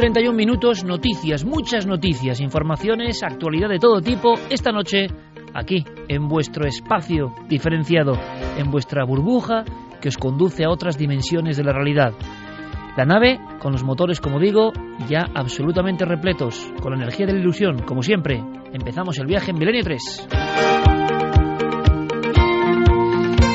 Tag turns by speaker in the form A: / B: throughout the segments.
A: 31 minutos, noticias, muchas noticias, informaciones, actualidad de todo tipo, esta noche aquí, en vuestro espacio diferenciado, en vuestra burbuja que os conduce a otras dimensiones de la realidad. La nave, con los motores, como digo, ya absolutamente repletos, con la energía de la ilusión, como siempre. Empezamos el viaje en Milenio 3.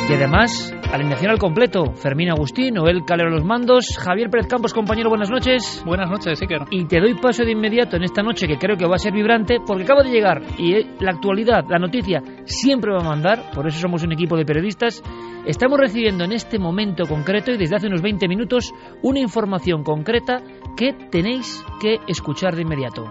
A: Y además, alineación al completo. Fermín Agustín, Noel Calero los mandos, Javier Pérez Campos, compañero, buenas noches.
B: Buenas noches, Iker.
A: Y te doy paso de inmediato en esta noche que creo que va a ser vibrante porque acabo de llegar y la actualidad, la noticia siempre va a mandar, por eso somos un equipo de periodistas. Estamos recibiendo en este momento concreto y desde hace unos 20 minutos una información concreta que tenéis que escuchar de inmediato.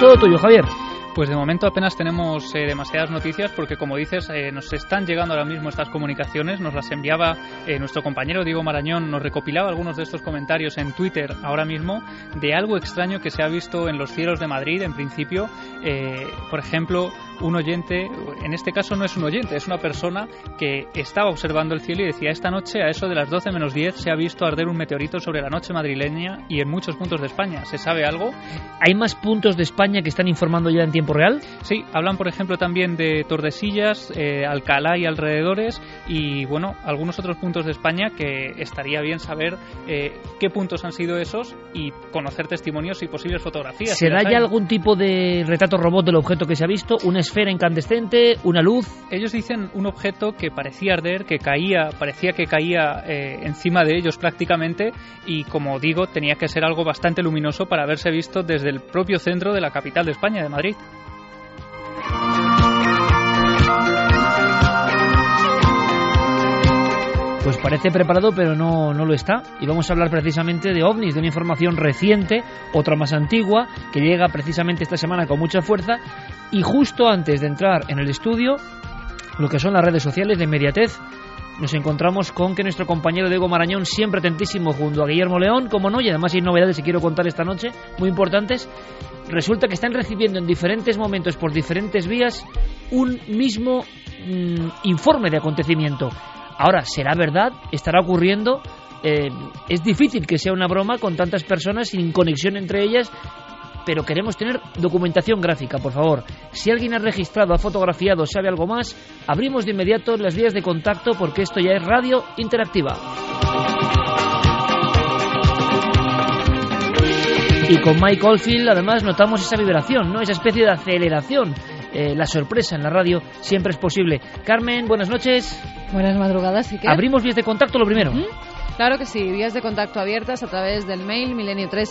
A: Todo tuyo, Javier.
B: Pues de momento apenas tenemos eh, demasiadas noticias porque, como dices, eh, nos están llegando ahora mismo estas comunicaciones. Nos las enviaba eh, nuestro compañero Diego Marañón, nos recopilaba algunos de estos comentarios en Twitter ahora mismo de algo extraño que se ha visto en los cielos de Madrid, en principio. por ejemplo, un oyente, en este caso no es un oyente, es una persona que estaba observando el cielo y decía, esta noche a eso de las 12 menos 10 se ha visto arder un meteorito sobre la noche madrileña y en muchos puntos de España. ¿Se sabe algo?
A: ¿Hay más puntos de España que están informando ya en tiempo real?
B: Sí, hablan por ejemplo también de Tordesillas, eh, Alcalá y alrededores y bueno, algunos otros puntos de España que estaría bien saber eh, qué puntos han sido esos y conocer testimonios y posibles fotografías.
A: ¿Será ya algún tipo de retrato robot del objeto que se ha visto? ¿Una esfera incandescente, una luz.
B: Ellos dicen un objeto que parecía arder, que caía, parecía que caía eh, encima de ellos prácticamente y como digo, tenía que ser algo bastante luminoso para haberse visto desde el propio centro de la capital de España, de Madrid.
A: Pues parece preparado, pero no, no lo está. Y vamos a hablar precisamente de ovnis, de una información reciente, otra más antigua, que llega precisamente esta semana con mucha fuerza. Y justo antes de entrar en el estudio, lo que son las redes sociales de inmediatez, nos encontramos con que nuestro compañero Diego Marañón, siempre atentísimo junto a Guillermo León, como no, y además hay novedades que quiero contar esta noche, muy importantes, resulta que están recibiendo en diferentes momentos, por diferentes vías, un mismo mm, informe de acontecimiento. Ahora, ¿será verdad? ¿Estará ocurriendo? Eh, es difícil que sea una broma con tantas personas sin conexión entre ellas, pero queremos tener documentación gráfica, por favor. Si alguien ha registrado, ha fotografiado, sabe algo más, abrimos de inmediato las vías de contacto porque esto ya es radio interactiva. Y con Mike Oldfield además notamos esa vibración, ¿no? Esa especie de aceleración eh, la sorpresa en la radio siempre es posible. Carmen, buenas noches.
C: Buenas madrugadas. ¿y qué?
A: Abrimos vías de contacto lo primero.
C: Claro que sí, vías de contacto abiertas a través del mail milenio3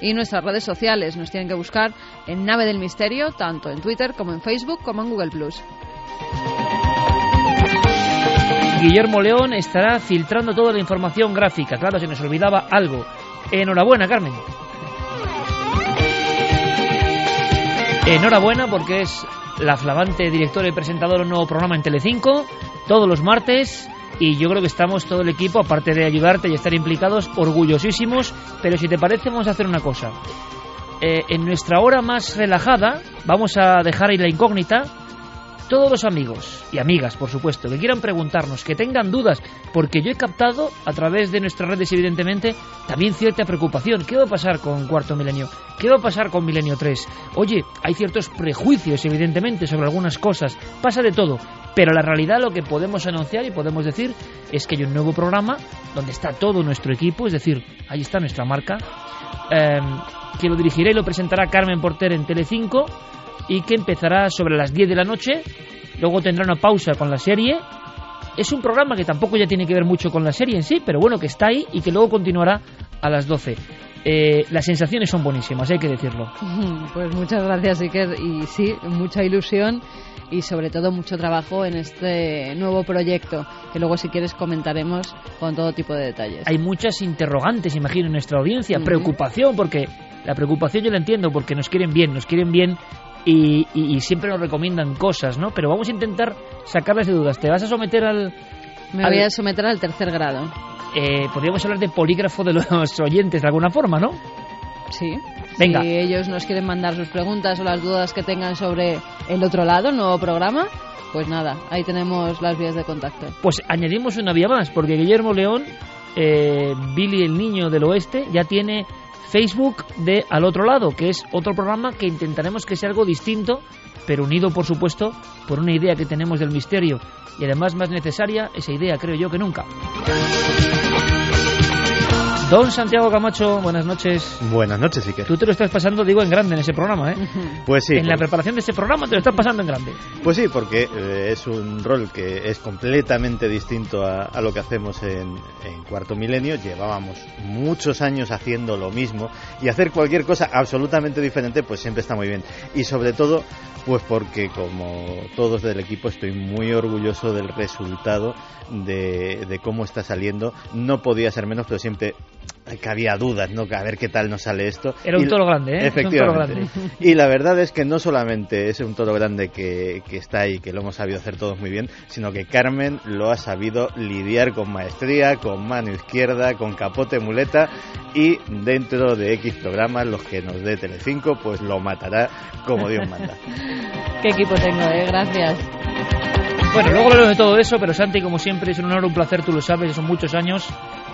C: y nuestras redes sociales. Nos tienen que buscar en Nave del Misterio, tanto en Twitter como en Facebook como en Google Plus.
A: Guillermo León estará filtrando toda la información gráfica. Claro, se nos olvidaba algo. Enhorabuena, Carmen. Enhorabuena porque es la flamante directora y presentadora de un nuevo programa en Telecinco, todos los martes. Y yo creo que estamos todo el equipo, aparte de ayudarte y estar implicados, orgullosísimos. Pero si te parece, vamos a hacer una cosa. Eh, en nuestra hora más relajada, vamos a dejar ahí la incógnita todos los amigos y amigas, por supuesto, que quieran preguntarnos, que tengan dudas, porque yo he captado a través de nuestras redes, evidentemente, también cierta preocupación. ¿Qué va a pasar con Cuarto Milenio? ¿Qué va a pasar con Milenio 3? Oye, hay ciertos prejuicios, evidentemente, sobre algunas cosas. Pasa de todo. Pero la realidad lo que podemos anunciar y podemos decir es que hay un nuevo programa donde está todo nuestro equipo, es decir, ahí está nuestra marca, em, que lo dirigirá y lo presentará Carmen Porter en Telecinco y que empezará sobre las 10 de la noche, luego tendrá una pausa con la serie. Es un programa que tampoco ya tiene que ver mucho con la serie en sí, pero bueno, que está ahí y que luego continuará a las 12. Eh, las sensaciones son buenísimas, hay que decirlo.
C: Pues muchas gracias, Iker. Y sí, mucha ilusión y sobre todo mucho trabajo en este nuevo proyecto, que luego si quieres comentaremos con todo tipo de detalles.
A: Hay muchas interrogantes, imagino, en nuestra audiencia, preocupación, porque la preocupación yo la entiendo, porque nos quieren bien, nos quieren bien y, siempre nos recomiendan cosas, ¿no? Pero vamos a intentar sacarles de dudas. ¿Te vas a someter al...?
C: Me voy a someter al tercer grado.
A: Eh, podríamos hablar de polígrafo de los oyentes de alguna forma, ¿no?
C: Sí. Venga. Si ellos nos quieren mandar sus preguntas o las dudas que tengan sobre el otro lado, el nuevo programa, pues nada, ahí tenemos las vías de contacto.
A: Pues añadimos una vía más, porque Guillermo León, eh, Billy el Niño del Oeste, ya tiene Facebook de Al Otro Lado, que es otro programa que intentaremos que sea algo distinto, pero unido, por supuesto, por una idea que tenemos del misterio y además más necesaria, esa idea creo yo que nunca. Don Santiago Camacho, buenas noches.
D: Buenas noches, Iker.
A: Tú te lo estás pasando, digo, en grande en ese programa, ¿eh?
D: Pues sí.
A: En la preparación de ese programa te lo estás pasando en grande.
D: Pues sí, porque eh, es un rol que es completamente distinto a, lo que hacemos en, en, Cuarto Milenio. Llevábamos muchos años haciendo lo mismo y hacer cualquier cosa absolutamente diferente, pues siempre está muy bien. Y sobre todo, pues porque como todos del equipo estoy muy orgulloso del resultado de, de cómo está saliendo. No podía ser menos, pero siempre que había dudas, ¿no? A ver qué tal nos sale esto.
A: Era un toro grande, ¿eh?
D: Efectivamente. Y la verdad es que no solamente es un toro grande que, que, está ahí, que lo hemos sabido hacer todos muy bien, sino que Carmen lo ha sabido lidiar con maestría, con mano izquierda, con capote muleta y dentro de X programas, los que nos dé Telecinco, pues lo matará como Dios manda.
C: Qué equipo tengo, ¿eh? Gracias.
A: Bueno, luego hablaremos de todo eso, pero Santi, como siempre, es un honor, un placer, tú lo sabes, son muchos años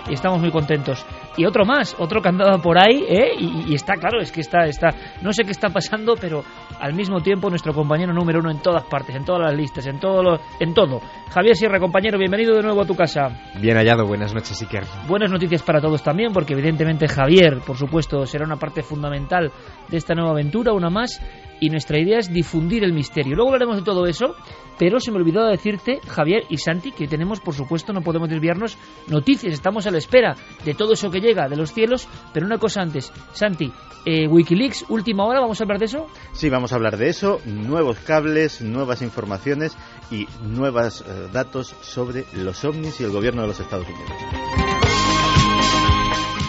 A: y estamos muy contentos. Y otro más, otro que andaba por ahí, ¿eh? y, está claro, es que está, está, no sé qué está pasando, pero al mismo tiempo nuestro compañero número uno en todas partes, en todas las listas, en todo, lo, en todo. Javier Sierra, compañero, bienvenido de nuevo a tu casa.
E: Bien hallado, buenas noches, Iker.
A: Buenas noticias para todos también, porque evidentemente Javier, por supuesto, será una parte fundamental de esta nueva aventura, una más, y nuestra idea es difundir el misterio. Luego hablaremos de todo eso, pero se me olvidó decirte, Javier y Santi, que tenemos, por supuesto, no podemos desviarnos, noticias, estamos a espera de todo eso que llega de los cielos, pero una cosa antes, Santi, eh, Wikileaks, última hora, ¿vamos a hablar de eso?
D: Sí, vamos a hablar de eso, nuevos cables, nuevas informaciones y nuevos eh, datos sobre los ovnis y el gobierno de los Estados Unidos.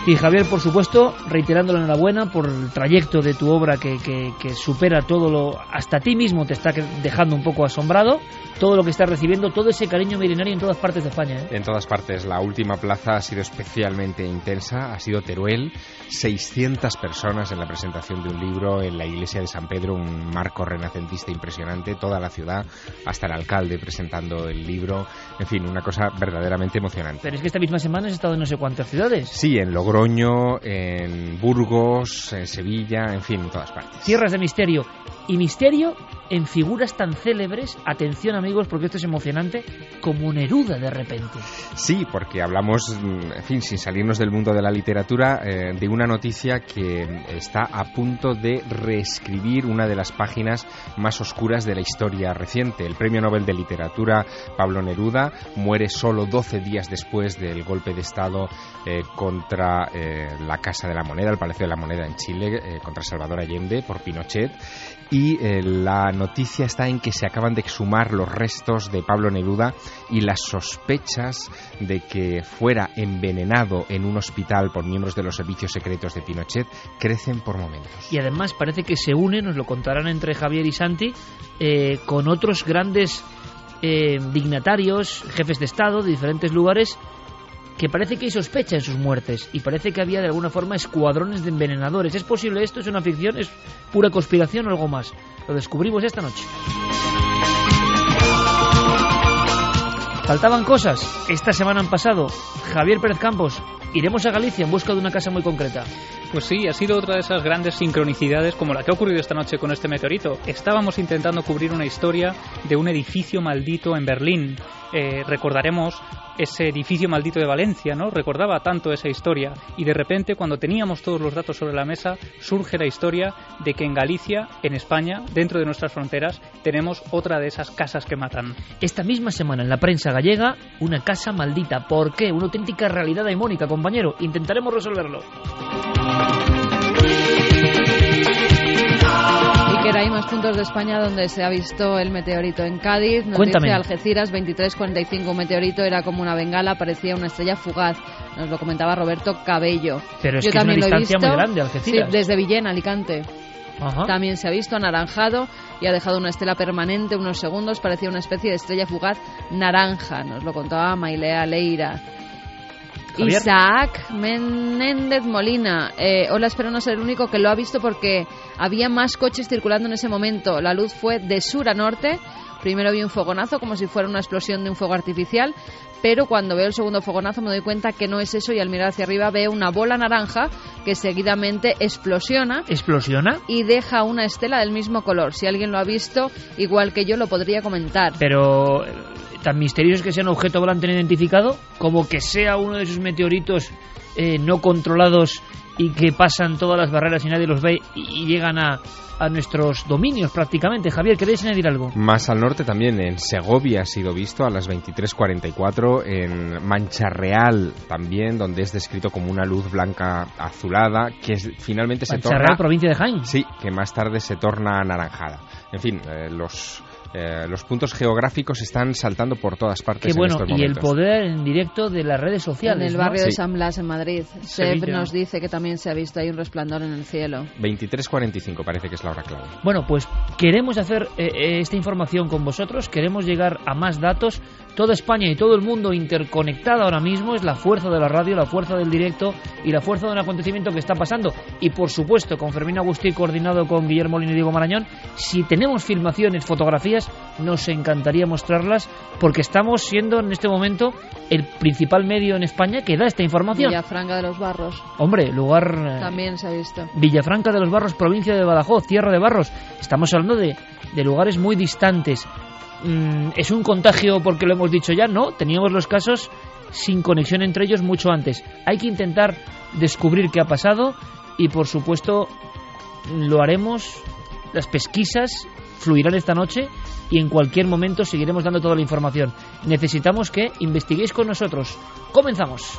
A: Y Javier, por supuesto, reiterando la enhorabuena por el trayecto de tu obra que, que, supera todo lo... Hasta ti mismo te está dejando un poco asombrado, todo lo que estás recibiendo, todo ese cariño milenario en todas partes de España. ¿eh?
E: En todas partes. La última plaza ha sido especialmente intensa, ha sido Teruel. 600 personas en la presentación de un libro en la iglesia de San Pedro, un marco renacentista impresionante, toda la ciudad, hasta el alcalde presentando el libro. En fin, una cosa verdaderamente emocionante.
A: Pero es que esta misma semana has estado en no sé cuántas ciudades.
E: Sí, en Logro en Burgos, en Sevilla, en fin, en todas partes.
A: Tierras de misterio. Y misterio en figuras tan célebres, atención amigos, porque esto es emocionante, como Neruda de repente.
E: Sí, porque hablamos, en fin, sin salirnos del mundo de la literatura, eh, de una noticia que está a punto de reescribir una de las páginas más oscuras de la historia reciente. El Premio Nobel de Literatura, Pablo Neruda, muere solo 12 días después del golpe de Estado eh, contra eh, la Casa de la Moneda, el Palacio de la Moneda en Chile, contra Salvador Allende por Pinochet. Y la noticia está en que se acaban de exhumar los restos de Pablo Neruda y las sospechas de que fuera envenenado en un hospital por miembros de los servicios secretos de Pinochet crecen por momentos.
A: Y además parece que se une, nos lo contarán entre Javier y Santi, eh, con otros grandes eh, dignatarios, jefes de Estado de diferentes lugares que parece que hay sospecha en sus muertes y parece que había de alguna forma escuadrones de envenenadores. ¿Es posible esto? ¿Es una ficción? ¿Es pura conspiración o algo más? Lo descubrimos esta noche. Faltaban cosas. Esta semana han pasado. Javier Pérez Campos, iremos a Galicia en busca de una casa muy concreta.
B: Pues sí, ha sido otra de esas grandes sincronicidades como la que ha ocurrido esta noche con este meteorito. Estábamos intentando cubrir una historia de un edificio maldito en Berlín. Eh, recordaremos ese edificio maldito de Valencia, ¿no? Recordaba tanto esa historia y de repente cuando teníamos todos los datos sobre la mesa surge la historia de que en Galicia, en España, dentro de nuestras fronteras, tenemos otra de esas casas que matan.
A: Esta misma semana en la prensa gallega, una casa maldita. ¿Por qué? Una auténtica realidad daimónica, compañero. Intentaremos resolverlo.
C: Que hay más puntos de España donde se ha visto el meteorito. En Cádiz, nos
A: Cuéntame.
C: dice Algeciras, 23.45, un meteorito era como una bengala, parecía una estrella fugaz. Nos lo comentaba Roberto Cabello.
A: Pero es
C: Yo
A: que es una
C: también lo he
A: distancia
C: visto.
A: muy grande, Algeciras.
C: Sí, desde Villena, Alicante.
A: Ajá.
C: También se ha visto anaranjado y ha dejado una estela permanente unos segundos. Parecía una especie de estrella fugaz naranja. Nos lo contaba Mailea Leira.
A: Javier.
C: Isaac Menéndez Molina. Eh, hola, espero no ser el único que lo ha visto porque había más coches circulando en ese momento. La luz fue de sur a norte. Primero vi un fogonazo como si fuera una explosión de un fuego artificial, pero cuando veo el segundo fogonazo me doy cuenta que no es eso y al mirar hacia arriba veo una bola naranja que seguidamente explosiona
A: ¿Explosiona?
C: y deja una estela del mismo color. Si alguien lo ha visto, igual que yo, lo podría comentar.
A: Pero tan misterioso que sea un objeto volante no identificado como que sea uno de esos meteoritos eh, no controlados y que pasan todas las barreras y nadie los ve y, y llegan a, a nuestros dominios prácticamente. Javier, ¿queréis añadir algo?
E: Más al norte también, en Segovia ha sido visto a las 23.44, en Mancha Real también, donde es descrito como una luz blanca azulada, que es- finalmente se torna...
A: provincia de Jaén.
E: Sí, que más tarde se torna anaranjada. En fin, eh, los, eh, los puntos geográficos están saltando por todas partes
A: Qué
E: en
A: bueno,
E: estos
A: y el poder en directo de las redes sociales.
C: en el
A: ¿no?
C: barrio de
E: Sí.
C: San Blas, en Madrid. Seb nos dice que también se ha visto ahí un resplandor en el cielo.
E: 23.45 parece que es la hora clave.
A: Bueno, pues queremos hacer eh, eh, esta información con vosotros, queremos llegar a más datos. Toda España y todo el mundo interconectada ahora mismo es la fuerza de la radio, la fuerza del directo y la fuerza de un acontecimiento que está pasando. Y por supuesto, con Fermín Agustí coordinado con Guillermo Lino y Diego Marañón, si tenemos filmaciones, fotografías, nos encantaría mostrarlas porque estamos siendo en este momento el principal medio en España que da esta información.
C: Villafranca de los Barros
A: Hombre, lugar eh,
C: también se ha visto.
A: Villafranca de los Barros, provincia de Badajoz, Tierra de Barros. Estamos hablando de, de lugares muy distantes. Mm, ¿Es un contagio porque lo hemos dicho ya? No, teníamos los casos sin conexión entre ellos mucho antes. Hay que intentar descubrir qué ha pasado y, por supuesto, lo haremos. Las pesquisas fluirán esta noche y en cualquier momento seguiremos dando toda la información. Necesitamos que investiguéis con nosotros. Comenzamos.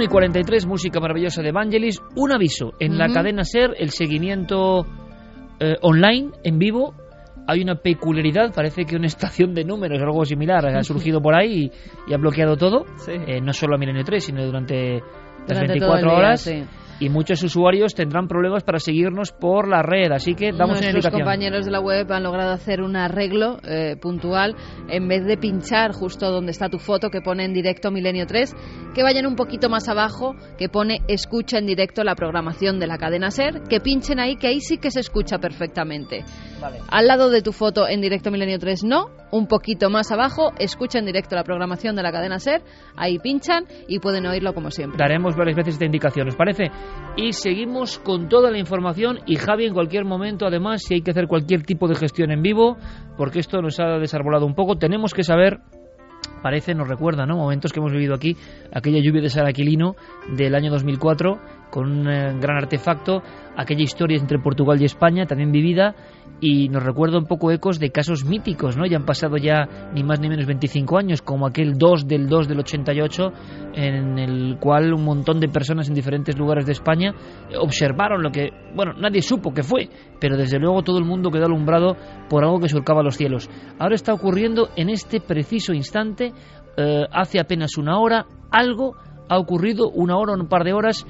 A: 1 y 43, música maravillosa de Evangelis. Un aviso, en la
C: Ujú.
A: cadena SER, el seguimiento eh, online, en vivo, hay una peculiaridad, parece que una estación de números o algo similar ha surgido por ahí y, y ha bloqueado todo,
C: Sí.
A: eh, no solo a Milenio 3, sino durante las
C: Durante todo el
A: 24
C: día,
A: horas.
C: sí.
A: Y muchos usuarios tendrán problemas para seguirnos por la red, así que damos
C: Nuestros compañeros de la web han logrado hacer un arreglo eh, puntual en vez de pinchar justo donde está tu foto que pone en directo Milenio 3, que vayan un poquito más abajo que pone escucha en directo la programación de la cadena SER, que pinchen ahí que ahí sí que se escucha perfectamente.
A: Vale.
C: Al lado de tu foto en directo Milenio 3 no, un poquito más abajo escucha en directo la programación de la cadena SER, ahí pinchan y pueden oírlo como siempre.
A: Daremos varias veces esta indicación, ¿os parece? Y seguimos con toda la información y Javi en cualquier momento, además, si hay que hacer cualquier tipo de gestión en vivo, porque esto nos ha desarbolado un poco, tenemos que saber, parece, nos recuerda, ¿no? Momentos que hemos vivido aquí, aquella lluvia de Saraquilino del año 2004 con un eh, gran artefacto, aquella historia entre Portugal y España, también vivida, y nos recuerda un poco ecos de casos míticos, ¿no? Ya han pasado ya ni más ni menos 25 años, como aquel 2 del 2 del 88, en el cual un montón de personas en diferentes lugares de España observaron lo que, bueno, nadie supo que fue, pero desde luego todo el mundo quedó alumbrado por algo que surcaba los cielos. Ahora está ocurriendo en este preciso instante, eh, hace apenas una hora, algo ha ocurrido, una hora o un par de horas,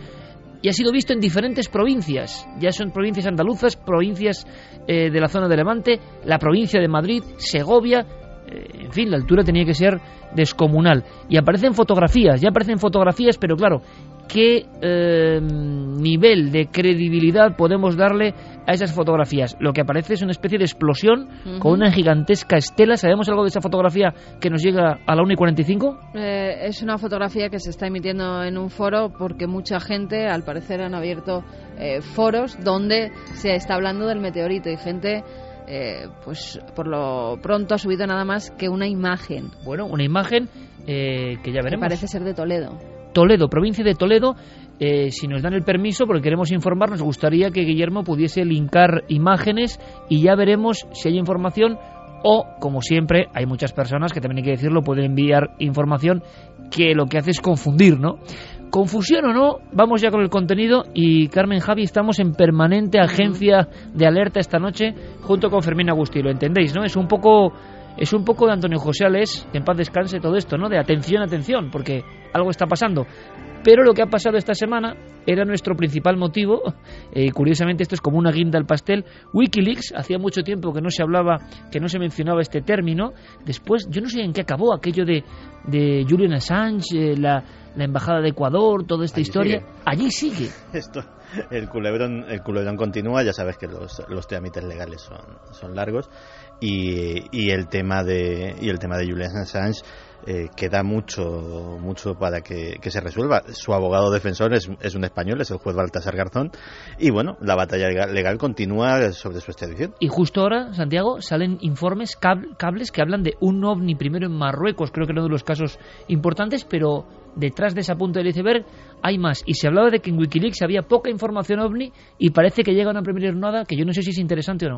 A: y ha sido visto en diferentes provincias. Ya son provincias andaluzas, provincias eh, de la zona de Levante, la provincia de Madrid, Segovia. Eh, en fin, la altura tenía que ser descomunal. Y aparecen fotografías, ya aparecen fotografías, pero claro, qué eh, nivel de credibilidad podemos darle a esas fotografías. Lo que aparece es una especie de explosión con una gigantesca estela. ¿Sabemos algo de esa fotografía que nos llega a la 1 y 45?
C: Eh, es una fotografía que se está emitiendo en un foro porque mucha gente, al parecer, han abierto eh, foros donde se está hablando del meteorito y gente pues por lo pronto ha subido nada más que una imagen.
A: Bueno, una imagen que ya veremos.
C: parece ser de Toledo.
A: Toledo, provincia de Toledo. Eh, si nos dan el permiso, porque queremos informar, nos gustaría que Guillermo pudiese linkar imágenes y ya veremos si hay información o, como siempre, hay muchas personas que también hay que decirlo, pueden enviar información que lo que hace es confundir, ¿no? Confusión o no, vamos ya con el contenido y Carmen Javi estamos en permanente agencia de alerta esta noche junto con Fermín Agustí, lo entendéis, ¿no? Es un poco es un poco de Antonio José Alés, que en paz descanse todo esto, ¿no? De atención, atención, porque algo está pasando. Pero lo que ha pasado esta semana era nuestro principal motivo. Eh, curiosamente, esto es como una guinda al pastel. Wikileaks, hacía mucho tiempo que no se hablaba, que no se mencionaba este término. Después, yo no sé en qué acabó aquello de, de Julian Assange, eh, la, la, embajada de Ecuador, toda esta historia. Allí sigue.
D: Esto, el culebrón, el culebrón continúa. Ya sabes que los, los trámites legales son, son largos. Y, y, el tema de, y el tema de Julian Assange eh, queda mucho, mucho para que, se resuelva. Su abogado defensor es, es, un español, es el juez Baltasar Garzón, y bueno, la batalla legal continúa sobre su extradición.
A: Y justo ahora, Santiago, salen informes, cables que hablan de un ovni primero en Marruecos, creo que uno de los casos importantes, pero detrás de esa punta del iceberg hay más. Y se hablaba de que en Wikileaks había poca información ovni y parece que llega una primera jornada que yo no sé si es interesante o no.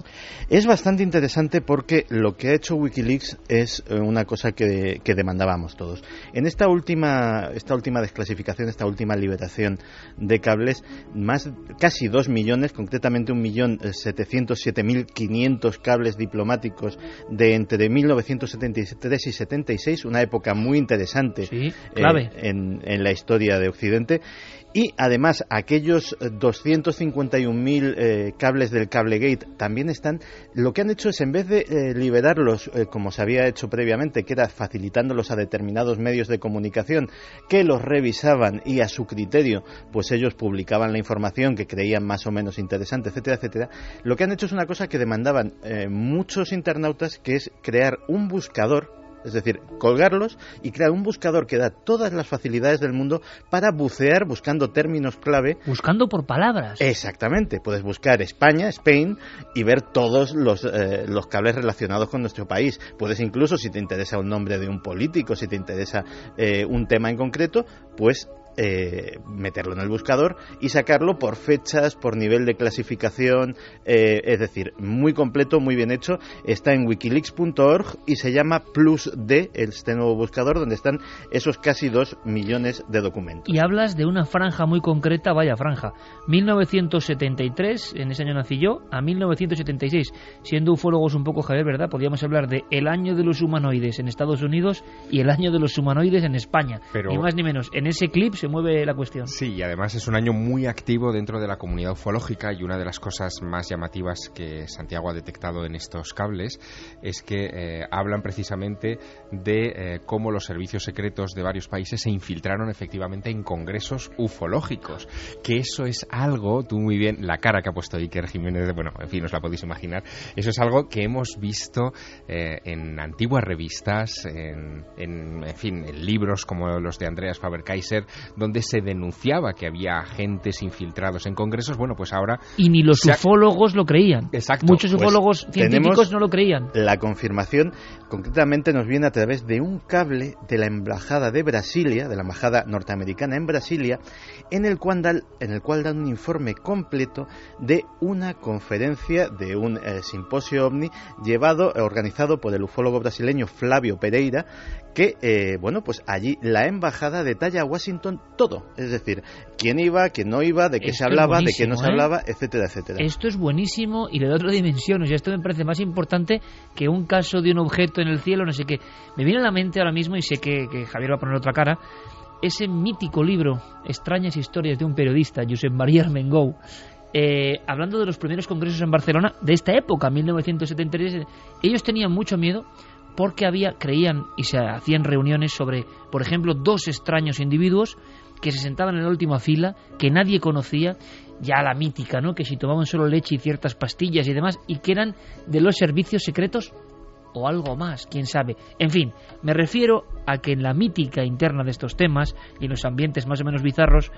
D: Es bastante interesante porque lo que ha hecho Wikileaks es eh, una cosa que, que demandábamos todos. En esta última, esta última desclasificación, esta última liberación de cables, más casi dos millones, concretamente un millón eh, setecientos siete mil quinientos cables diplomáticos de entre 1973 y 76, una época muy interesante.
A: Sí, clave.
D: Eh, en, en, la historia de Occidente. Y además, aquellos 251.000 eh, cables del Cablegate también están. Lo que han hecho es, en vez de eh, liberarlos eh, como se había hecho previamente, que era facilitándolos a determinados medios de comunicación que los revisaban y a su criterio, pues ellos publicaban la información que creían más o menos interesante, etcétera, etcétera. Lo que han hecho es una cosa que demandaban muchos internautas, que es crear un buscador es decir, colgarlos y crear un buscador que da todas las facilidades del mundo para bucear buscando términos clave.
A: Buscando por palabras.
D: Exactamente. Puedes buscar España, Spain y ver todos los, eh, los cables relacionados con nuestro país. Puedes incluso, si te interesa un nombre de un político, si te interesa eh, un tema en concreto, pues eh, meterlo en el buscador y sacarlo por fechas, por nivel de clasificación, eh, es decir, muy completo, muy bien hecho. Está en wikileaks.org y se llama PlusD, este nuevo buscador, donde están esos casi dos millones de documentos.
A: Y hablas de una franja muy concreta, vaya franja, 1973, en ese año nací yo, a 1976. Siendo ufólogos un poco, Javier, ¿verdad? Podríamos hablar de el año de los humanoides en Estados Unidos y el año de los humanoides en España.
E: Pero...
A: Ni más ni menos. En ese clip se mueve la cuestión.
E: Sí, y además es un año muy activo dentro de la comunidad ufológica y una de las cosas más llamativas que Santiago ha detectado en estos cables es que eh, hablan precisamente de eh, cómo los servicios secretos de varios países se infiltraron efectivamente en congresos ufológicos. Que eso es algo, tú muy bien, la cara que ha puesto Iker Jiménez, bueno, en fin, os la podéis imaginar, eso es algo que hemos visto eh, en antiguas revistas, en, en, fin, en libros como los de Andreas Faber-Kaiser, donde se denunciaba que había agentes infiltrados en congresos, bueno, pues ahora...
A: Y ni los ufólogos lo creían.
E: Exacto.
A: Muchos
D: Pues
A: ufólogos científicos no lo creían.
D: La confirmación concretamente nos viene a través de un cable de la embajada de Brasilia, de la embajada norteamericana en Brasilia, en el cual dan, en el cual dan un informe completo de una conferencia, de un eh, simposio ovni llevado, organizado por el ufólogo brasileño Flavio Pereira, que, eh, bueno, pues allí la embajada detalla a Washington todo, es decir, quién iba, quién no iba, de qué
A: Esto
D: se hablaba, de qué no se
A: ¿eh?
D: hablaba, etcétera, etcétera.
A: Esto es buenísimo y le da otra dimensión. O sea, esto me parece más importante que un caso de un objeto en el cielo, no sé qué. Me viene a la mente ahora mismo, y sé que, que Javier va a poner otra cara, ese mítico libro, Extrañas historias de un periodista, Josep María Armengou, eh, hablando de los primeros congresos en Barcelona, de esta época, 1973, ellos tenían mucho miedo porque había, creían y se hacían reuniones sobre, por ejemplo, dos extraños individuos que se sentaban en la última fila, que nadie conocía, ya la mítica, ¿no? Que si tomaban solo leche y ciertas pastillas y demás, y que eran de los servicios secretos o algo más, quién sabe. En fin, me refiero a que en la mítica interna de estos temas y en los ambientes más o menos bizarros,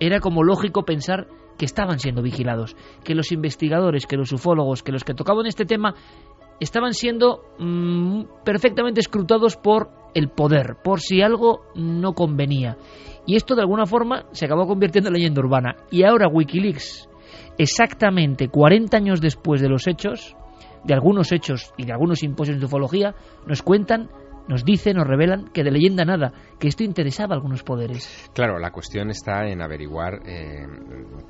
A: era como lógico pensar que estaban siendo vigilados, que los investigadores, que los ufólogos, que los que tocaban este tema estaban siendo mm, perfectamente escrutados por el poder, por si algo no convenía. Y esto de alguna forma se acabó convirtiendo en leyenda urbana. Y ahora Wikileaks, exactamente 40 años después de los hechos, de algunos hechos y de algunos simposios de ufología, nos cuentan, nos dicen, nos revelan que de leyenda nada, que esto interesaba a algunos poderes.
E: Claro, la cuestión está en averiguar eh,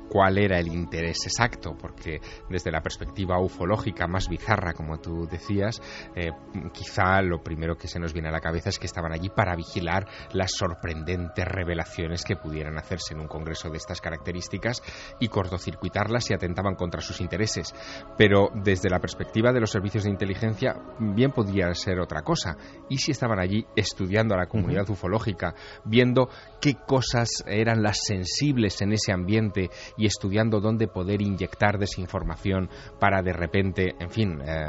E: cuál era el interés exacto, porque desde la perspectiva ufológica más bizarra, como tú decías, eh, quizá lo primero que se nos viene a la cabeza es que estaban allí para vigilar las sorprendentes revelaciones que pudieran hacerse en un congreso de estas características y cortocircuitarlas si atentaban contra sus intereses. Pero desde la perspectiva de los servicios de inteligencia, bien podía ser otra cosa. ¿Y si estaban allí estudiando a la comunidad ufológica, viendo qué cosas eran las sensibles en ese ambiente y estudiando dónde poder inyectar desinformación para de repente, en fin, eh,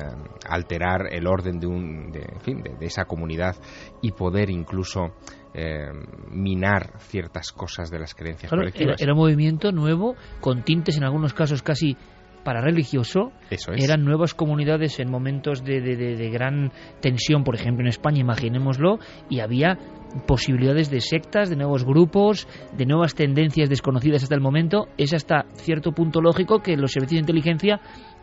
E: alterar el orden de, un, de, en fin, de, de esa comunidad y poder incluso eh, minar ciertas cosas de las creencias
A: Claro, era,
E: colectivas.
A: era un movimiento nuevo, con tintes en algunos casos casi para religioso.
E: Eso es.
A: Eran nuevas comunidades en momentos de, de- de- de gran tensión, por ejemplo en España, imaginémoslo, y había posibilidades de sectas, de nuevos grupos, de nuevas tendencias desconocidas hasta el momento. Es hasta cierto punto lógico que los servicios de inteligencia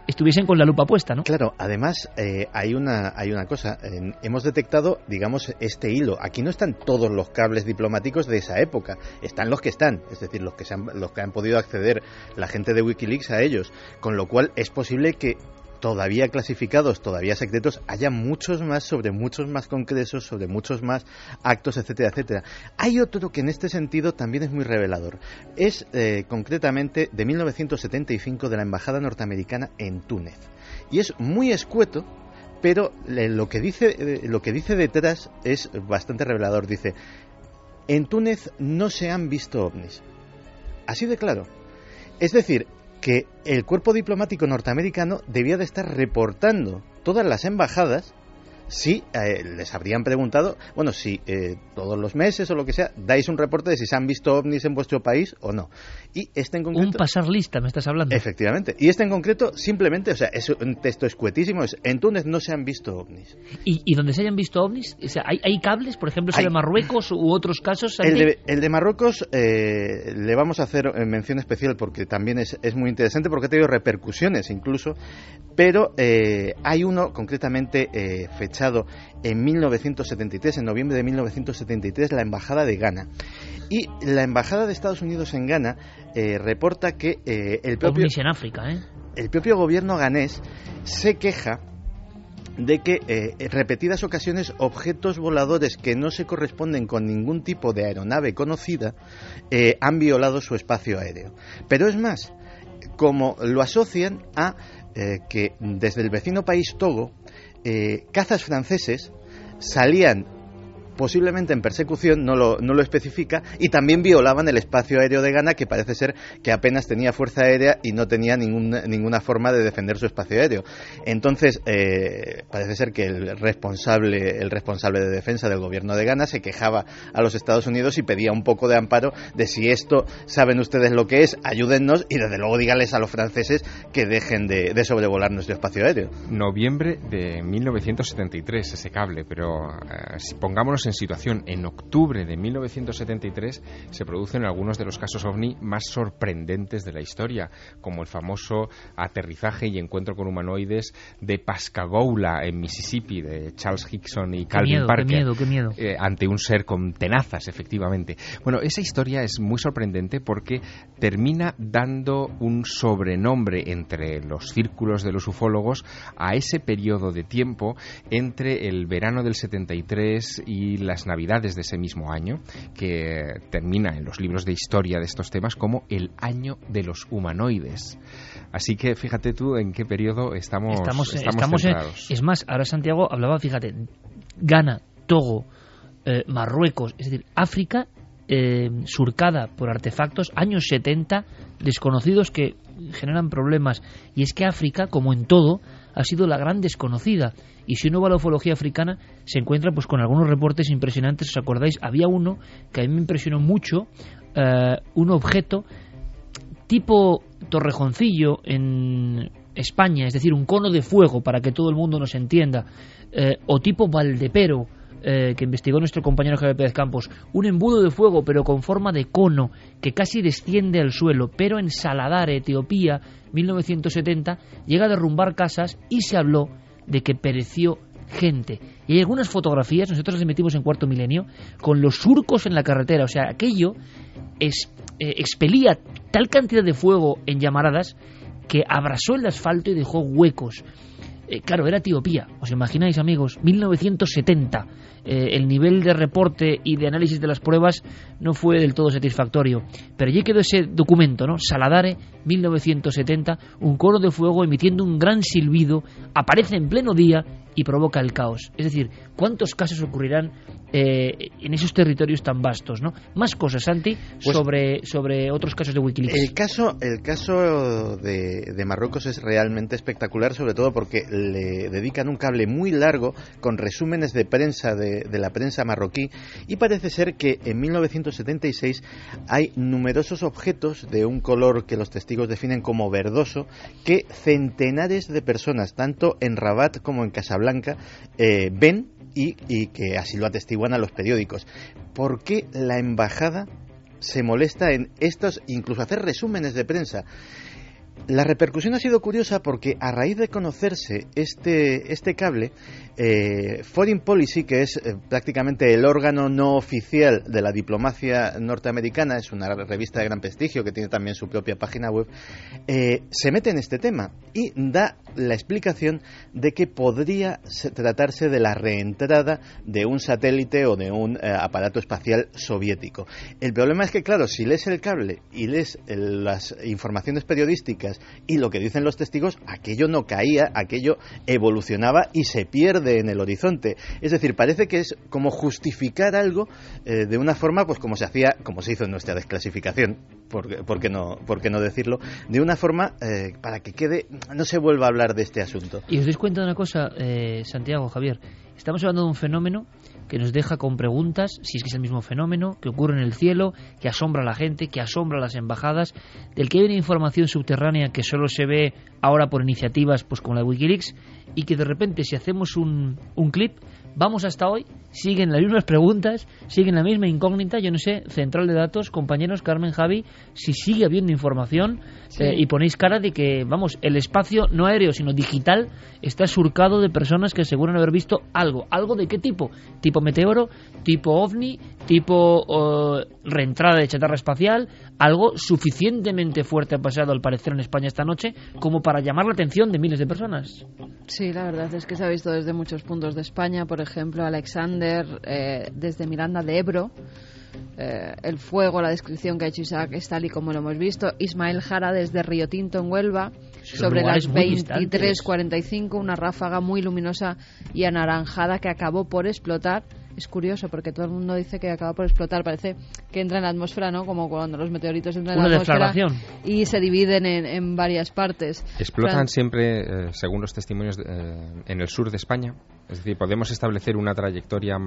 A: estuviesen con la lupa puesta, ¿no?
D: Claro, además eh, hay una hay una cosa. eh, hemos detectado, digamos, este hilo. Aquí no están todos los cables diplomáticos de esa época. Están los que están, es decir, los que se han, los que han podido acceder la gente de WikiLeaks a ellos. Con lo cual es posible que todavía clasificados, todavía secretos, haya muchos más sobre muchos más congresos, sobre muchos más actos, etcétera, etcétera. Hay otro que en este sentido también es muy revelador. Es eh, concretamente de 1975 de la Embajada Norteamericana en Túnez. Y es muy escueto, pero le- lo que dice, eh, lo que dice detrás es bastante revelador. Dice, en Túnez no se han visto ovnis. Así de claro. Es decir, que el cuerpo diplomático norteamericano debía de estar reportando todas las embajadas si eh, les habrían preguntado, bueno, si eh, todos los meses o lo que sea, dais un reporte de si se han visto ovnis en vuestro país o no. Y este en
A: Un
D: concreto...
A: pasar lista, me estás hablando.
D: Efectivamente. Y este en concreto, simplemente, o sea, es un texto escuetísimo, es en Túnez no se han visto ovnis.
A: ¿Y, y donde se hayan visto ovnis? O sea, ¿hay, hay cables, por ejemplo, sobre
D: Hay.
A: Marruecos u otros casos?
D: El de, el de Marruecos eh, le vamos a hacer eh, mención especial porque también es, es muy interesante porque ha tenido repercusiones incluso, pero eh, hay uno concretamente eh, fechado en 1973, en noviembre de 1973, la Embajada de Ghana. Y la Embajada de Estados Unidos en Ghana eh, reporta que eh, el propio
A: ovnis en África, ¿eh?
D: el propio gobierno ganés se queja de que eh, en repetidas ocasiones objetos voladores que no se corresponden con ningún tipo de aeronave conocida eh, han violado su espacio aéreo. Pero es más, como lo asocian a eh, que desde el vecino país Togo, eh, cazas franceses salían posiblemente en persecución, no lo, no lo especifica, y también violaban el espacio aéreo de Ghana, que parece ser que apenas tenía fuerza aérea y no tenía ninguna forma de defender su espacio aéreo. Entonces, eh, parece ser que el responsable, el responsable de defensa del gobierno de Ghana se quejaba a los Estados Unidos y pedía un poco de amparo de si esto saben ustedes lo que es, ayúdennos y desde luego díganles a los franceses que dejen de, de sobrevolar nuestro espacio aéreo.
E: Noviembre de 1973 ese cable, pero eh, pongámonos en situación, en octubre de 1973 se producen algunos de los casos ovni más sorprendentes de la historia, como el famoso aterrizaje y encuentro con humanoides de Pascagoula en Mississippi de Charles Hickson y Calvin
A: Parker. Qué miedo, qué miedo.
E: Eh, ante un ser con tenazas, efectivamente. Bueno, esa historia es muy sorprendente porque termina dando un sobrenombre entre los círculos de los ufólogos a ese periodo de tiempo entre el verano del 73 y las navidades de ese mismo año, que termina en los libros de historia de estos temas como el año de los humanoides. Así que fíjate tú en qué periodo estamos,
A: estamos, estamos, es más, ahora Santiago hablaba, fíjate, Ghana, Togo, eh, Marruecos, es decir, África eh, surcada por artefactos, años 70, desconocidos que generan problemas. Y es que África, como en todo, ha sido la gran desconocida. Y si uno va a la ufología africana, se encuentra pues con algunos reportes impresionantes. ¿Os acordáis? Había uno que a mí me impresionó mucho, eh, un objeto tipo Torrejoncillo en España, es decir, un cono de fuego para que todo el mundo nos entienda, eh, o tipo Valdepero, eh, que investigó nuestro compañero Javier Pérez Campos, un embudo de fuego pero con forma de cono que casi desciende al suelo, pero en Saladar, Etiopía, 1970, llega a derrumbar casas y se habló de que pereció gente. Y hay algunas fotografías, nosotros las metimos en cuarto milenio, con los surcos en la carretera, o sea, aquello es, eh, expelía tal cantidad de fuego en llamaradas que abrasó el asfalto y dejó huecos. Eh, claro, era Etiopía, os imagináis amigos, 1970. Eh, el nivel de reporte y de análisis de las pruebas no fue del todo satisfactorio. Pero allí quedó ese documento, ¿no? Saladare, 1970, un coro de fuego emitiendo un gran silbido, aparece en pleno día y provoca el caos. Es decir, ¿cuántos casos ocurrirán eh, en esos territorios tan vastos, ¿no? Más cosas, Santi, pues sobre, sobre otros casos de Wikileaks.
D: El caso, el caso de, de, Marruecos es realmente espectacular, sobre todo porque le dedican un cable muy largo con resúmenes de prensa de, de la prensa marroquí y parece ser que en 1976 hay numerosos objetos de un color que los testigos definen como verdoso que centenares de personas, tanto en Rabat como en Casablanca, eh, ven y, y que así lo atestiguan a los periódicos. ¿Por qué la embajada se molesta en estos, incluso hacer resúmenes de prensa? La repercusión ha sido curiosa porque a raíz de conocerse este, este cable, eh, Foreign Policy, que es eh, prácticamente el órgano no oficial de la diplomacia norteamericana, es una revista de gran prestigio que tiene también su propia página web, eh, se mete en este tema y da la explicación de que podría tratarse de la reentrada de un satélite o de un aparato espacial soviético. El problema es que, claro, si lees el cable y lees las informaciones periodísticas, y lo que dicen los testigos, aquello no caía, aquello evolucionaba y se pierde en el horizonte. Es decir, parece que es como justificar algo eh, de una forma, pues como se hacía, como se hizo en nuestra desclasificación, por, qué, no, por no decirlo, de una forma eh, para que quede, no se vuelva a hablar de este asunto.
A: Y os dais cuenta de una cosa, eh, Santiago, Javier, estamos hablando de un fenómeno que nos deja con preguntas si es que es el mismo fenómeno que ocurre en el cielo, que asombra a la gente, que asombra a las embajadas, del que hay una información subterránea que solo se ve ahora por iniciativas pues como la de Wikileaks y que de repente si hacemos un, un clip vamos hasta hoy, siguen las mismas preguntas, siguen la misma incógnita, yo no sé, central de datos, compañeros, Carmen, Javi, si sigue habiendo información eh, y ponéis cara de que, vamos, el espacio no aéreo, sino digital, está surcado de personas que aseguran haber visto algo. ¿Algo de qué tipo? ¿Tipo meteoro? ¿Tipo ovni? ¿Tipo reentrada de chatarra espacial? Algo suficientemente fuerte ha pasado al parecer en España esta noche como para llamar la atención de miles de personas.
C: Sí, la verdad es que se ha visto desde muchos puntos de España, por ejemplo, Alexander eh, desde Miranda de Ebro. Eh, el fuego, la descripción que ha hecho Isaac es tal y como lo hemos visto. Ismael Jara desde Río Tinto en Huelva, sobre las 23.45, una ráfaga muy luminosa y anaranjada que acabó por explotar es curioso porque todo el mundo dice que acaba por explotar. Parece que entra en la atmósfera, ¿no? Como cuando los meteoritos entran en la atmósfera y se dividen en, en varias partes.
E: Explotan
C: Fran-
E: siempre, eh, según los testimonios, eh, en el sur de España. Es decir, podemos establecer una trayectoria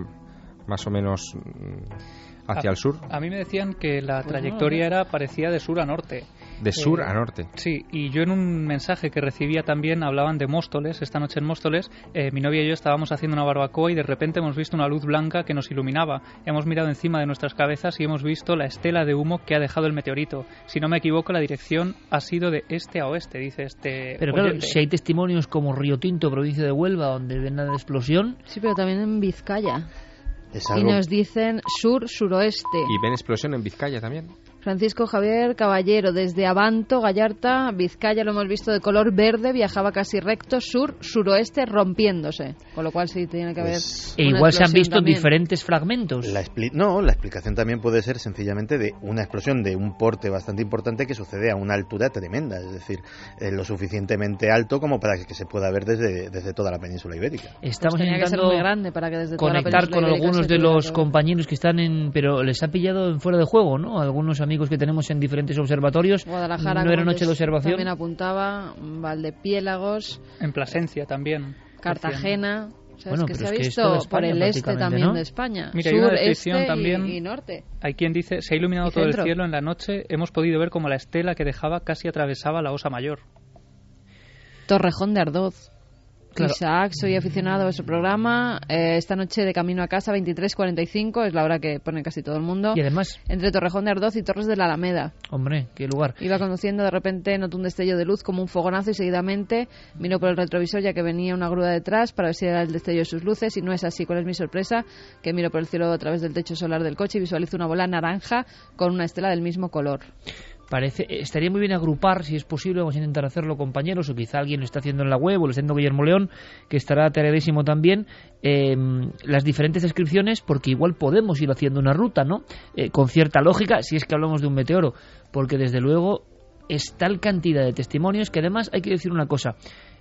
E: más o menos mm, hacia el sur,
B: A mí me decían que la
C: Pues
B: trayectoria era parecía de sur a norte.
E: De sur
B: Eh,
E: a norte.
B: Sí, y yo en un mensaje que recibía también hablaban de Móstoles, esta noche en Móstoles, eh, mi novia y yo estábamos haciendo una barbacoa y de repente hemos visto una luz blanca que nos iluminaba. Hemos mirado encima de nuestras cabezas y hemos visto la estela de humo que ha dejado el meteorito. Si no me equivoco, la dirección ha sido de este a oeste, dice este
A: Pero claro,
B: oyente.
A: si hay testimonios como Río Tinto, provincia de Huelva, donde ven la explosión,
C: Sí, pero también en Vizcaya. Y nos dicen sur-suroeste.
E: Y ven explosión en Vizcaya también.
C: Francisco Javier Caballero, desde Abanto, Gallarta, Vizcaya, lo hemos visto de color verde, viajaba casi recto, sur-suroeste, rompiéndose. Con lo cual sí tiene que haber.
D: Pues-
A: e igual se han visto
C: también.
A: diferentes fragmentos.
D: La no, la explicación también puede ser sencillamente de una explosión de un porte bastante importante que sucede a una altura tremenda, es decir, eh, lo suficientemente alto como para que se pueda ver desde, desde toda la península ibérica.
A: Estamos
C: Pues tenía que ser
A: intentando
C: muy grande para que desde toda la
A: conectar
C: península
A: con algunos de los compañeros que están en... Pero les ha pillado en fuera de juego, ¿no? Algunos amigos que tenemos en diferentes observatorios.
C: Guadalajara,
A: no era noche de observación.
C: También apuntaba Valdepiélagos,
B: En Plasencia también.
C: Cartagena. O sea,
A: Bueno,
C: es que
A: pero
C: se
A: es
C: ha visto
A: toda
C: por
A: España
C: el este también
A: ¿no?
C: de España.
B: Mira, hay una
C: Sur, este y-
B: también.
C: y norte.
B: Hay quien dice, se ha iluminado
C: Y
B: todo el cielo en la noche, hemos podido ver como la estela que dejaba casi atravesaba la Osa Mayor.
C: Torrejón de Ardoz.
A: Claro.
C: Isaac, soy aficionado a vuestro programa. Eh, esta noche de camino a casa, 23.45, es la hora que pone casi todo el mundo.
A: Y además,
C: Entre Torrejón de Ardoz y Torres de la Alameda.
A: hombre, qué lugar.
C: Iba conduciendo, de repente notó un destello de luz como un fogonazo y seguidamente miró por el retrovisor ya que venía una grúa detrás para ver si era el destello de sus luces y no es así. ¿Cuál es mi sorpresa? Que miro por el cielo a través del techo solar del coche y visualizo una bola naranja con una estela del mismo color.
A: Parece, estaría muy bien agrupar, si es posible, vamos a intentar hacerlo, compañeros, o quizá alguien lo está haciendo en la web, o lo está haciendo Guillermo León, que estará atareadísimo también, eh, las diferentes descripciones, porque igual podemos ir haciendo una ruta, ¿no? Eh, con cierta lógica, si es que hablamos de un meteoro, porque desde luego es tal cantidad de testimonios que además hay que decir una cosa,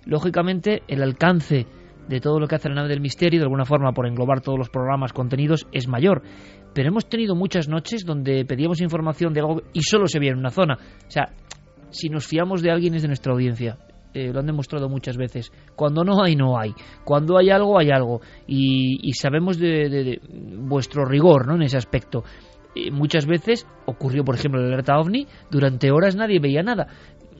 A: lógicamente el alcance de todo lo que hace la nave del misterio, de alguna forma por englobar todos los programas, contenidos, es mayor. Pero hemos tenido muchas noches donde pedíamos información de algo y solo se veía en una zona. O sea, si nos fiamos de alguien es de nuestra audiencia. Eh, lo han demostrado muchas veces. Cuando no hay, no hay. Cuando hay algo, hay algo. Y, y sabemos de, vuestro rigor ¿no? en ese aspecto. Eh, muchas veces ocurrió, por ejemplo, la alerta OVNI, durante horas nadie veía nada.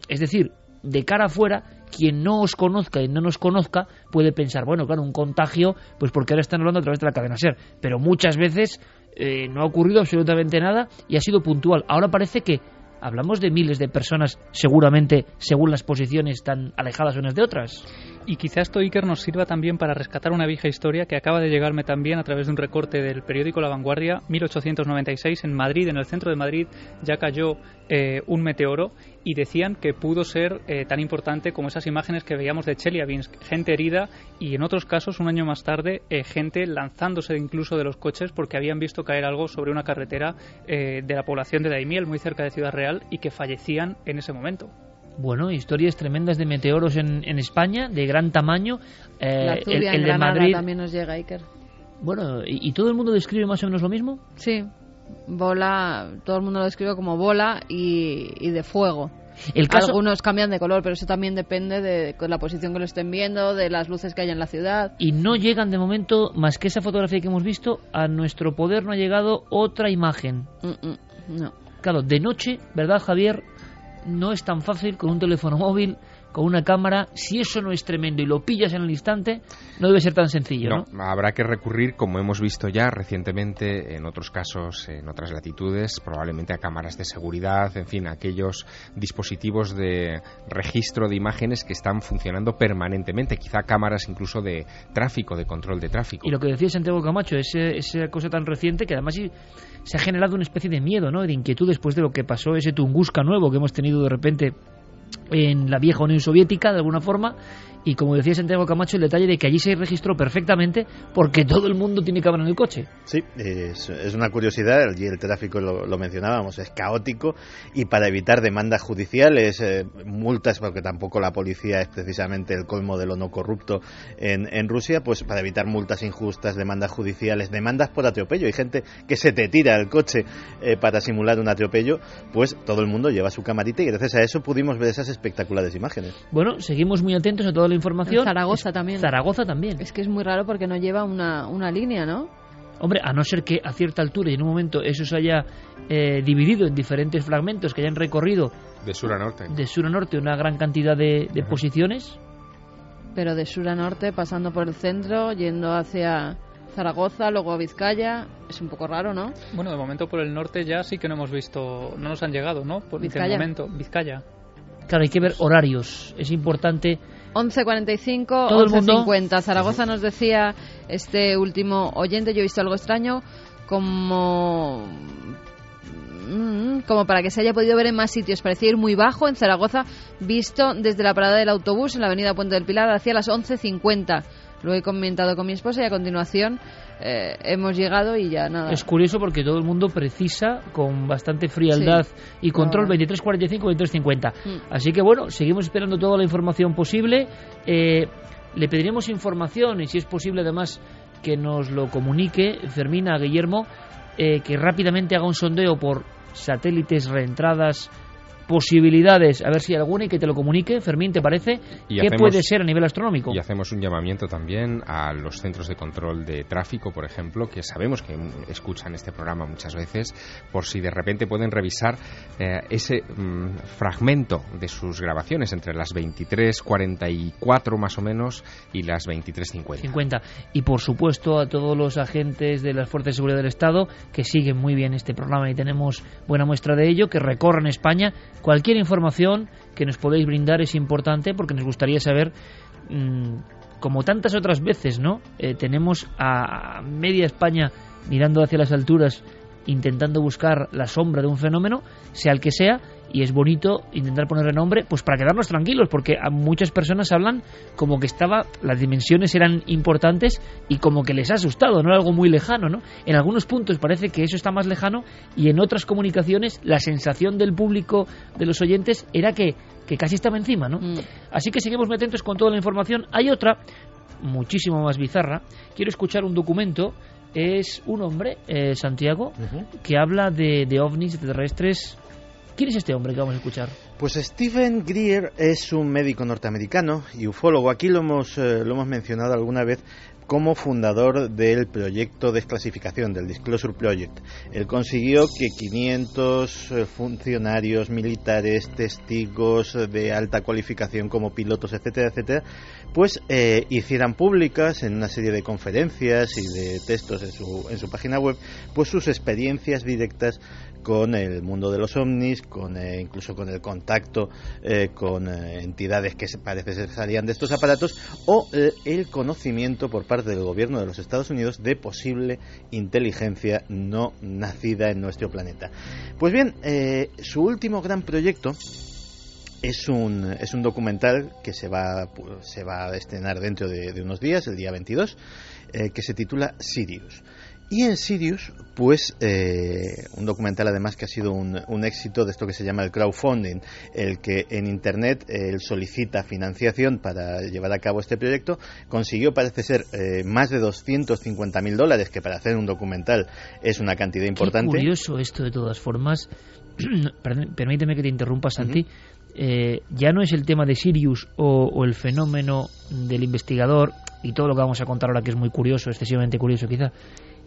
A: Es decir, de cara afuera, quien no os conozca y no nos conozca puede pensar, bueno, claro, un contagio, pues porque ahora están hablando a través de la cadena SER. Pero muchas veces eh, no ha ocurrido absolutamente nada y ha sido puntual. Ahora parece que hablamos de miles de personas, seguramente, según las posiciones tan alejadas unas de otras.
B: Y quizá esto, Iker, nos sirva también para rescatar una vieja historia que acaba de llegarme también a través de un recorte del periódico La Vanguardia, 1896, en Madrid, en el centro de Madrid, ya cayó eh, un meteoro y decían que pudo ser eh, tan importante como esas imágenes que veíamos de Chelyabinsk, gente herida y en otros casos, un año más tarde, eh, gente lanzándose incluso de los coches porque habían visto caer algo sobre una carretera eh, de la población de Daimiel, muy cerca de Ciudad Real, y que fallecían en ese momento.
A: Bueno, historias tremendas de meteoros en, en España, de gran tamaño. Eh,
C: la
A: el, el
C: en
A: de Madrid.
C: también nos llega, Iker.
A: Bueno, ¿y, y todo el mundo describe más o menos lo mismo?
C: Sí, bola, todo el mundo lo describe como bola y, y de fuego.
A: El caso,
C: Algunos cambian de color, pero eso también depende de la posición que lo estén viendo, de las luces que hay en la ciudad.
A: y no llegan de momento, más que esa fotografía que hemos visto, a nuestro poder no ha llegado otra imagen.
C: Mm, mm, no.
A: Claro, de noche, ¿verdad, Javier? No es tan fácil con un teléfono móvil, con una cámara. Si eso no es tremendo y lo pillas en el instante, no debe ser tan sencillo, ¿no?
E: No, habrá que recurrir, como hemos visto ya recientemente en otros casos, en otras latitudes, probablemente a cámaras de seguridad, en fin, a aquellos dispositivos de registro de imágenes que están funcionando permanentemente, quizá cámaras incluso de tráfico, de control de tráfico.
A: Y lo que decía Santiago Camacho, esa cosa tan reciente que además se ha generado una especie de miedo, ¿no? De inquietud después de lo que pasó, ese Tunguska nuevo que hemos tenido de repente en la vieja Unión Soviética, de alguna forma, y como decía Santiago Camacho, el detalle de que allí se registró perfectamente porque todo el mundo tiene cámara en el coche.
D: Sí, es, una curiosidad, allí el tráfico lo, lo, mencionábamos, es caótico y para evitar demandas judiciales, eh, multas, porque tampoco la policía es precisamente el colmo de lo no corrupto en, en Rusia, pues para evitar multas injustas, demandas judiciales, demandas por atropello. Hay gente que se te tira el coche eh, para simular un atropello, pues todo el mundo lleva su camarita y gracias a eso pudimos ver esas espectaculares imágenes.
A: Bueno, seguimos muy atentos a todo la información.
C: Zaragoza también.
A: Zaragoza también.
C: Es que es muy raro porque no lleva una, una línea, ¿no?
A: Hombre, a no ser que a cierta altura y en un momento eso se haya eh, dividido en diferentes fragmentos que hayan recorrido
E: de sur a norte,
A: de sur a norte una gran cantidad de, de posiciones.
C: Pero de sur a norte, pasando por el centro, yendo hacia Zaragoza, luego a Vizcaya, es un poco raro, ¿no?
B: Bueno, de momento por el norte ya sí que no hemos visto, no nos han llegado, ¿no? Por
C: Vizcaya.
B: momento, Vizcaya.
A: Claro, hay que ver horarios, es importante
C: 11.45,
A: Todo el mundo.
C: 11.50. Zaragoza nos decía este último oyente, yo he visto algo extraño, como mm, como para que se haya podido ver en más sitios. Parecía ir muy bajo en Zaragoza, visto desde la parada del autobús en la avenida Puente del Pilar hacia las 11.50. Lo he comentado con mi esposa y a continuación eh, hemos llegado y ya nada.
A: Es curioso porque todo el mundo precisa con bastante frialdad
C: Sí.
A: y control
C: Ah.
A: 23.45, 23.50.
C: Mm.
A: Así que bueno, seguimos esperando toda la información posible. Eh, le pediremos información y si es posible además que nos lo comunique Fermina a Guillermo, eh, que rápidamente haga un sondeo por satélites, reentradas, posibilidades, a ver si hay alguna y que te lo comunique. Fermín, ¿te parece?
E: Y
A: ¿Qué
E: hacemos-
A: puede ser a nivel astronómico?
E: Y hacemos un llamamiento también a los centros de control de tráfico, por ejemplo, que sabemos que escuchan este programa muchas veces, por si de repente pueden revisar eh, ese mm, fragmento de sus grabaciones entre las 23.44 más o menos y las 23.50.
A: 50. Y por supuesto a todos los agentes de las Fuerzas de Seguridad del Estado que siguen muy bien este programa y tenemos buena muestra de ello, que recorren España. Cualquier información que nos podéis brindar es importante porque nos gustaría saber, mm, como tantas otras veces, ¿no? Eh, tenemos a media España mirando hacia las alturas intentando buscar la sombra de un fenómeno, sea el que sea, y es bonito intentar ponerle nombre, pues para quedarnos tranquilos, porque a muchas personas hablan como que estaba, las dimensiones eran importantes y como que les ha asustado, no era algo muy lejano, ¿no? En algunos puntos parece que eso está más lejano y en otras comunicaciones la sensación del público, de los oyentes, era que, que casi estaba encima, ¿no?
C: Mm.
A: Así que seguimos muy atentos con toda la información. Hay otra, muchísimo más bizarra. Quiero escuchar un documento. Es un hombre, eh, Santiago, que habla de, de ovnis extraterrestres. ¿Quién es este hombre que vamos a escuchar?
D: Pues Stephen Greer es un médico norteamericano y ufólogo. Aquí lo hemos, eh, lo hemos mencionado alguna vez como fundador del proyecto desclasificación, del Disclosure Project. Él consiguió que 500 eh, funcionarios militares, testigos de alta cualificación como pilotos, etcétera, etcétera, pues eh, hicieran públicas en una serie de conferencias y de textos en su, en su página web, pues sus experiencias directas con el mundo de los ovnis, con eh, incluso con el contacto eh, con eh, entidades que parece ser salían de estos aparatos o eh, el conocimiento por parte del gobierno de los Estados Unidos de posible inteligencia no nacida en nuestro planeta. Pues bien, su último gran proyecto es un, es un documental que se va, se va a estrenar dentro de, unos días, el día 22, eh, que se titula Sirius. Y en Sirius, pues eh, un documental además que ha sido un, un, éxito de esto que se llama el crowdfunding, el que en Internet eh, él solicita financiación para llevar a cabo este proyecto, consiguió parece ser eh, más de 250 mil dólares, que para hacer un documental es una cantidad importante.
A: Qué curioso esto de todas formas. Permíteme que te interrumpa, Santi. Uh -huh. eh, ya no es el tema de Sirius o, o el fenómeno del investigador y todo lo que vamos a contar ahora que es muy curioso, excesivamente curioso quizá,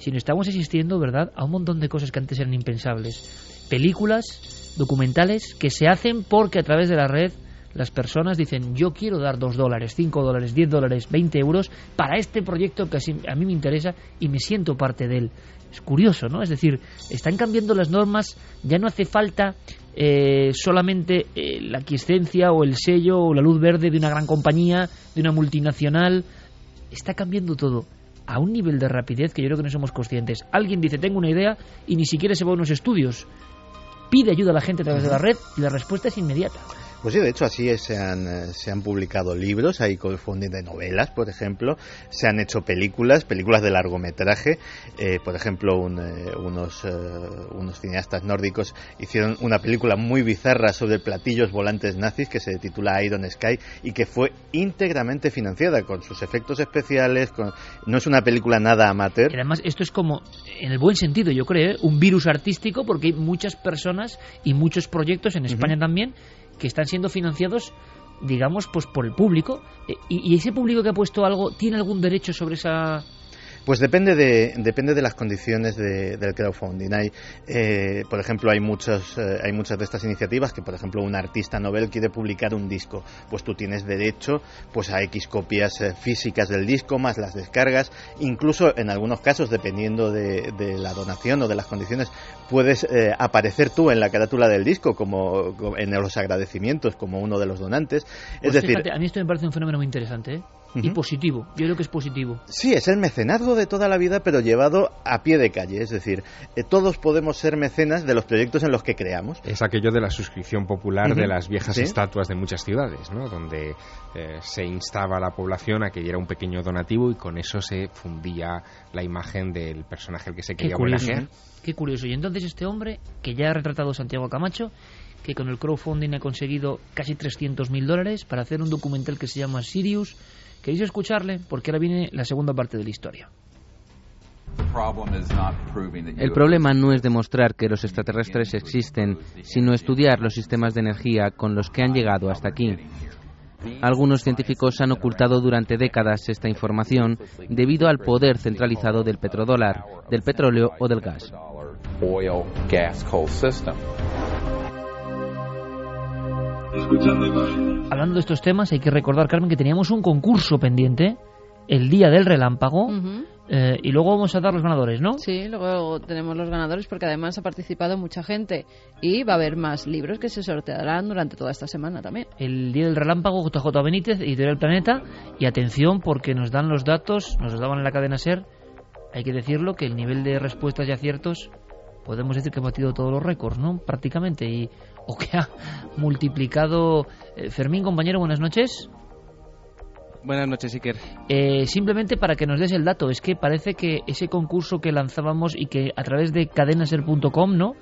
A: sino estamos asistiendo, ¿verdad?, a un montón de cosas que antes eran impensables. Películas, documentales que se hacen porque a través de la red las personas dicen yo quiero dar dos dólares, cinco dólares, diez dólares, veinte euros para este proyecto que a mí me interesa y me siento parte de él. Es curioso, ¿no? Es decir, están cambiando las normas, ya no hace falta eh, solamente eh, la aquiescencia o el sello o la luz verde de una gran compañía, de una multinacional. Está cambiando todo a un nivel de rapidez que yo creo que no somos conscientes. Alguien dice, tengo una idea y ni siquiera se va a unos estudios. Pide ayuda a la gente a través de la red y la respuesta es inmediata.
D: Pues sí, de hecho así es, se han, eh, se han publicado libros, hay crowdfunding de novelas, por ejemplo, se han hecho películas, películas de largometraje, eh, por ejemplo, un, eh, unos, eh, unos cineastas nórdicos hicieron una película muy bizarra sobre platillos volantes nazis que se titula Iron Sky y que fue íntegramente financiada con sus efectos especiales, con, no es una película nada amateur.
A: Y además, esto es como, en el buen sentido, yo creo, un virus artístico, porque hay muchas personas y muchos proyectos en España también que están siendo financiados digamos pues por el público. Eh, y, y ese público que ha puesto algo tiene algún derecho sobre esa
D: Pues depende de, depende de las condiciones de- del crowdfunding. Hay, eh, por ejemplo, hay, muchos, eh, hay muchas de estas iniciativas que, por ejemplo, un artista novel quiere publicar un disco. Pues tú tienes derecho pues, a X copias eh, físicas del disco, más las descargas. Incluso en algunos casos, dependiendo de, de la donación o de las condiciones, puedes eh, aparecer tú en la carátula del disco como, como en los agradecimientos como uno de los donantes.
A: Pues
D: es decir,
A: fíjate, a mí esto me parece un fenómeno muy interesante y positivo yo creo que es positivo
D: Sí, es el mecenazgo de toda la vida, pero llevado a pie de calle. Es decir, eh, todos podemos ser mecenas de los proyectos en los que creamos.
E: Es aquello de la suscripción popular de las viejas
D: Sí.
E: estatuas de muchas ciudades, ¿no? Donde eh, se instaba a la población a que diera un pequeño donativo y con eso se fundía la imagen del personaje al que se quería homenajear.
A: ¿eh? qué curioso. Y entonces este hombre, que ya ha retratado Santiago Camacho, que con el crowdfunding ha conseguido casi 300.000 dólares para hacer un documental que se llama Sirius. ¿Queréis escucharle? Porque ahora viene la segunda parte de la historia.
F: El problema no es demostrar que los extraterrestres existen, sino estudiar los sistemas de energía con los que han llegado hasta aquí. Algunos científicos han ocultado durante décadas esta información debido al poder centralizado del petrodólar, del petróleo o del gas.
A: Hablando de estos temas, hay que recordar, Carmen, que teníamos un concurso pendiente el día del relámpago
C: Ujú.
A: eh, y luego vamos a dar los ganadores, ¿no?
C: Sí, luego tenemos los ganadores porque además ha participado mucha gente y va a haber más libros que se sortearán durante toda esta semana también.
A: El día del relámpago, JJ Benítez, Editorial Planeta. Y atención, porque nos dan los datos, nos los daban en la cadena Ser. Hay que decirlo que el nivel de respuestas y aciertos, podemos decir que ha batido todos los récords, ¿no? Prácticamente. Y, o que ha multiplicado. eh, Fermín, compañero, buenas noches.
F: Buenas noches, Iker.
A: Eh, simplemente para que nos des el dato, es que parece que ese concurso que lanzábamos y que a través de cadenaser.com, ¿no?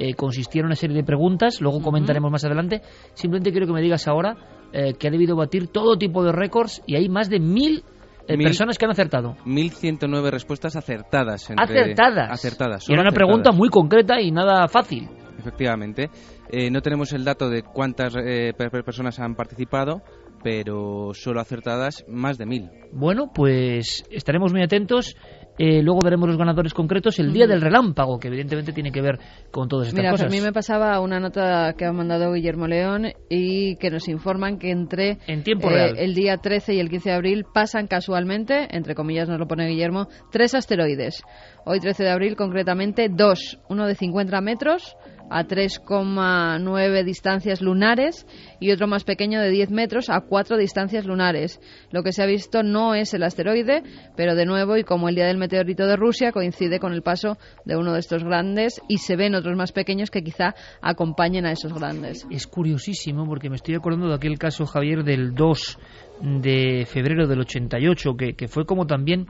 A: Eh, consistía en una serie de preguntas, luego comentaremos más adelante. Simplemente quiero que me digas ahora eh, que ha debido batir todo tipo de récords y hay más de mil, eh,
F: Mil.
A: personas que han acertado.
F: 1.109 respuestas acertadas. entre-
A: Acertadas.
F: Acertadas.
A: Y era una
F: acertadas.
A: pregunta muy concreta y nada fácil.
F: Efectivamente. Eh, no tenemos el dato de cuántas eh, per- per- personas han participado, pero solo acertadas más de mil.
A: Bueno, pues estaremos muy atentos. Eh, luego veremos los ganadores concretos el día del relámpago, que evidentemente tiene que ver con todas estas
C: Mira,
A: cosas.
C: a mí me pasaba una nota que ha mandado Guillermo León y que nos informan que entre
A: En tiempo
C: eh,
A: real.
C: el día 13 y el 15 de abril pasan casualmente, entre comillas nos lo pone Guillermo, tres asteroides. Hoy 13 de abril concretamente dos, uno de 50 metros a 3,9 distancias lunares y otro más pequeño de 10 metros a 4 distancias lunares. Lo que se ha visto no es el asteroide, pero de nuevo y como el día del meteorito de Rusia coincide con el paso de uno de estos grandes y se ven otros más pequeños que quizá acompañen a esos grandes.
A: Es curiosísimo porque me estoy acordando de aquel caso, Javier, del 2 de febrero del 88, que, que fue como también,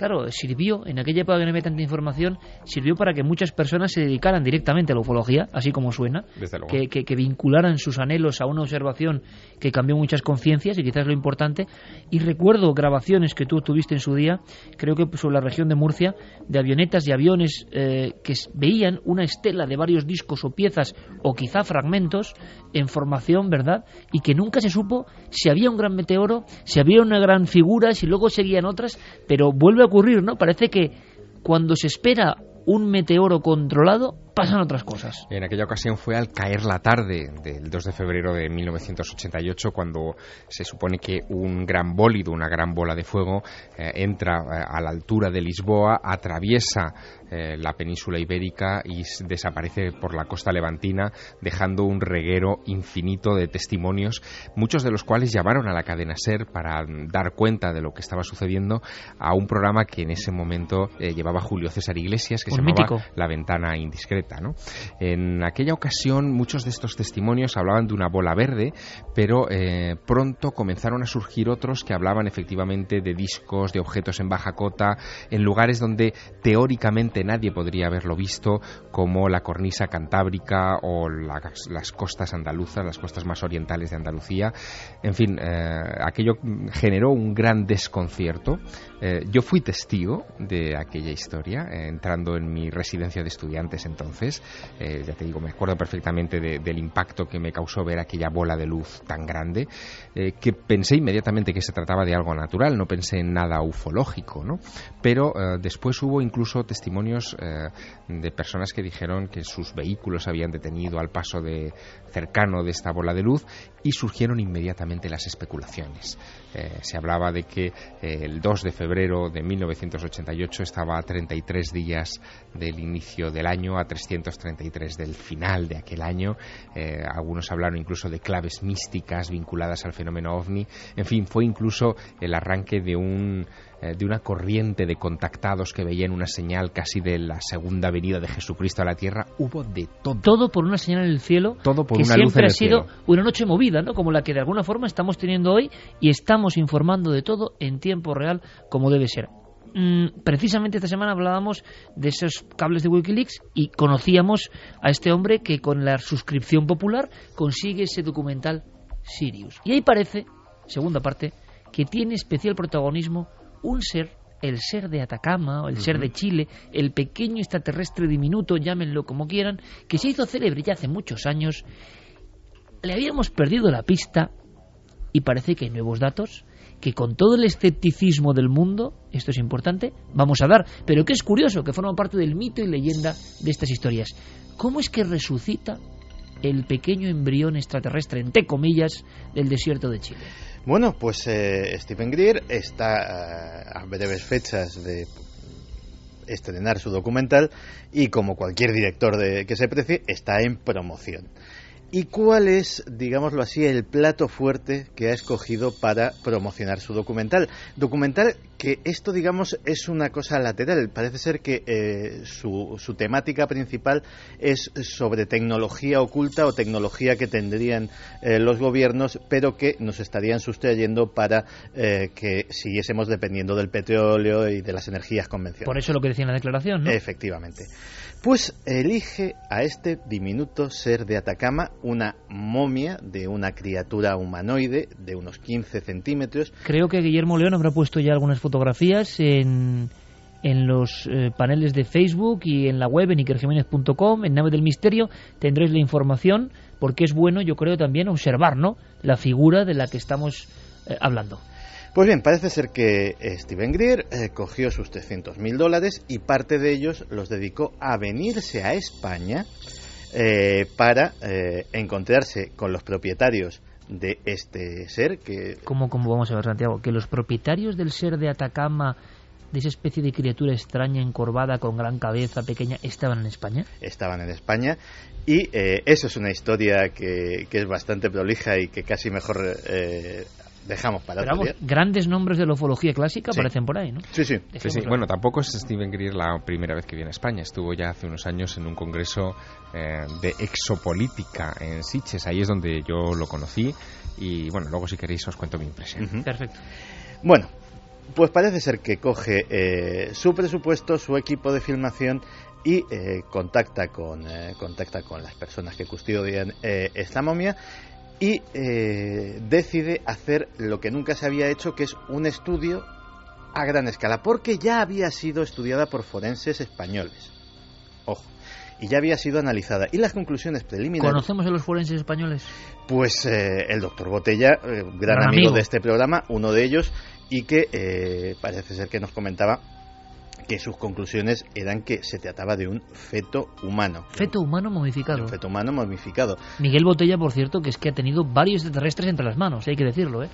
A: claro, sirvió, en aquella época que no había tanta información, sirvió para que muchas personas se dedicaran directamente a la ufología, así como suena, que, que- que vincularan sus anhelos a una observación que cambió muchas conciencias y quizás lo importante. Y recuerdo grabaciones que tú tuviste en su día, creo que sobre la región de Murcia, de avionetas y aviones eh, que veían una estela de varios discos o piezas o quizá fragmentos en formación, ¿verdad? Y que nunca se supo si había un gran meteoro, si había una gran figura, si luego seguían otras, pero vuelve a ocurrir, ¿no? Parece que cuando se espera un meteoro controlado, pasan otras cosas.
E: En aquella ocasión fue al caer la tarde del 2 de febrero de 1988 cuando se supone que un gran bólido, una gran bola de fuego, eh, entra eh, a la altura de Lisboa, atraviesa eh, la península ibérica y desaparece por la costa levantina, dejando un reguero infinito de testimonios, muchos de los cuales llamaron a la cadena SER para dar cuenta de lo que estaba sucediendo a un programa que en ese momento eh, llevaba Julio César Iglesias, que se
A: Un
E: llamaba
A: mítico.
E: La Ventana Indiscreta En aquella ocasión muchos de estos testimonios hablaban de una bola verde, pero eh, pronto comenzaron a surgir otros que hablaban efectivamente de discos, de objetos en baja cota, en lugares donde teóricamente nadie podría haberlo visto, como la cornisa cantábrica o las costas andaluzas, las costas más orientales de Andalucía. En fin, eh, aquello generó un gran desconcierto. Eh, yo fui testigo de aquella historia, eh, entrando en mi residencia de estudiantes entonces. ya te digo, me acuerdo perfectamente del impacto que me causó ver aquella bola de luz tan grande, que pensé inmediatamente que se trataba de algo natural, no pensé en nada ufológico, ¿no? Pero después hubo incluso testimonios de personas que dijeron que sus vehículos habían detenido al paso de cercano de esta bola de luz y surgieron inmediatamente las especulaciones. Eh, se hablaba de que eh, el 2 de febrero de 1988 estaba a 33 días del inicio del año, a 333 del final de aquel año. Eh, algunos hablaron incluso de claves místicas vinculadas al fenómeno ovni. En fin, fue incluso el arranque de un de una corriente de contactados que veían una señal casi de la segunda venida de Jesucristo a la tierra. Hubo de todo.
A: Todo por una señal en el cielo.
E: Todo por
A: que
E: una
A: siempre
E: luz
A: ha sido una noche movida, ¿no? Como la que de alguna forma estamos teniendo hoy y estamos informando de todo en tiempo real como debe ser. Mm, precisamente esta semana hablábamos de esos cables de Wikileaks y conocíamos a este hombre que con la suscripción popular consigue ese documental Sirius. Y ahí parece, segunda parte, que tiene especial protagonismo un ser el ser de Atacama o el ser de Chile, el pequeño extraterrestre diminuto, llámenlo como quieran, que se hizo célebre ya hace muchos años le habíamos perdido la pista y parece que hay nuevos datos que con todo el escepticismo del mundo, esto es importante, vamos a dar, pero que es curioso, que forma parte del mito y leyenda de estas historias. ¿Cómo es que resucita el pequeño embrión extraterrestre, entre comillas, del desierto de Chile?
D: Bueno, pues eh, Stephen Greer está eh, a breves fechas de estrenar su documental y como cualquier director de, que se precie, está en promoción. ¿Y cuál es, digámoslo así, el plato fuerte que ha escogido para promocionar su documental? Documental que esto, digamos, es una cosa lateral. Parece ser que eh, su, temática principal es sobre tecnología oculta o tecnología que tendrían eh, los gobiernos, pero que nos estarían sustrayendo para eh, que siguiésemos dependiendo del petróleo y de las energías convencionales.
A: Por eso lo que decía en la declaración, ¿no?
D: Efectivamente. Pues elige a este diminuto ser de Atacama, una momia de una criatura humanoide de unos 15 centímetros.
A: Creo que Guillermo León habrá puesto ya algunas fotografías en, en los eh, paneles de Facebook y en la web en ikerjiménez.com, en Nave del Misterio, tendréis la información, porque es bueno, yo creo, también observar ¿no? la figura de la que estamos eh, hablando.
D: Pues bien, parece ser que eh, Steven Greer eh, cogió sus 300.000 dólares y parte de ellos los dedicó a venirse a España eh, para encontrarse con los propietarios de este ser que...
A: ¿Cómo, ¿Cómo vamos a ver, Santiago? Que los propietarios del ser de Atacama de esa especie de criatura extraña, encorvada, con gran cabeza, pequeña, estaban en España?
D: Estaban en España y eso es una historia que, que, es bastante prolija y que casi mejor eh, dejamos para
A: Pero grandes nombres de la ufología clásica aparecen por ahí, ¿no?
D: Sí, sí.
E: Bueno, tampoco es Steven Greer la primera vez que viene a España. Estuvo ya hace unos años en un congreso eh, de exopolítica en Sitges. Ahí es donde yo lo conocí. Y bueno, luego si queréis os cuento mi impresión.
A: Perfecto.
D: Bueno, pues parece ser que coge eh, su presupuesto, su equipo de filmación y eh, contacta con contacta con las personas que custodian esta momia y eh, decide hacer lo que nunca se había hecho, que es un estudio a gran escala, porque ya había sido estudiada por forenses españoles. Ojo. Y ya había sido analizada. Y las conclusiones preliminares.
A: ¿Conocemos a los forenses españoles?
D: Pues eh, el doctor Botella, eh, gran, amigo, de este programa, uno de ellos, y que parece ser que nos comentaba que sus conclusiones eran que se trataba de un feto humano.
A: Feto humano momificado.
D: Un feto humano momificado.
A: Miguel Botella, por cierto, que es que ha tenido varios extraterrestres entre las manos, hay que decirlo, ¿eh?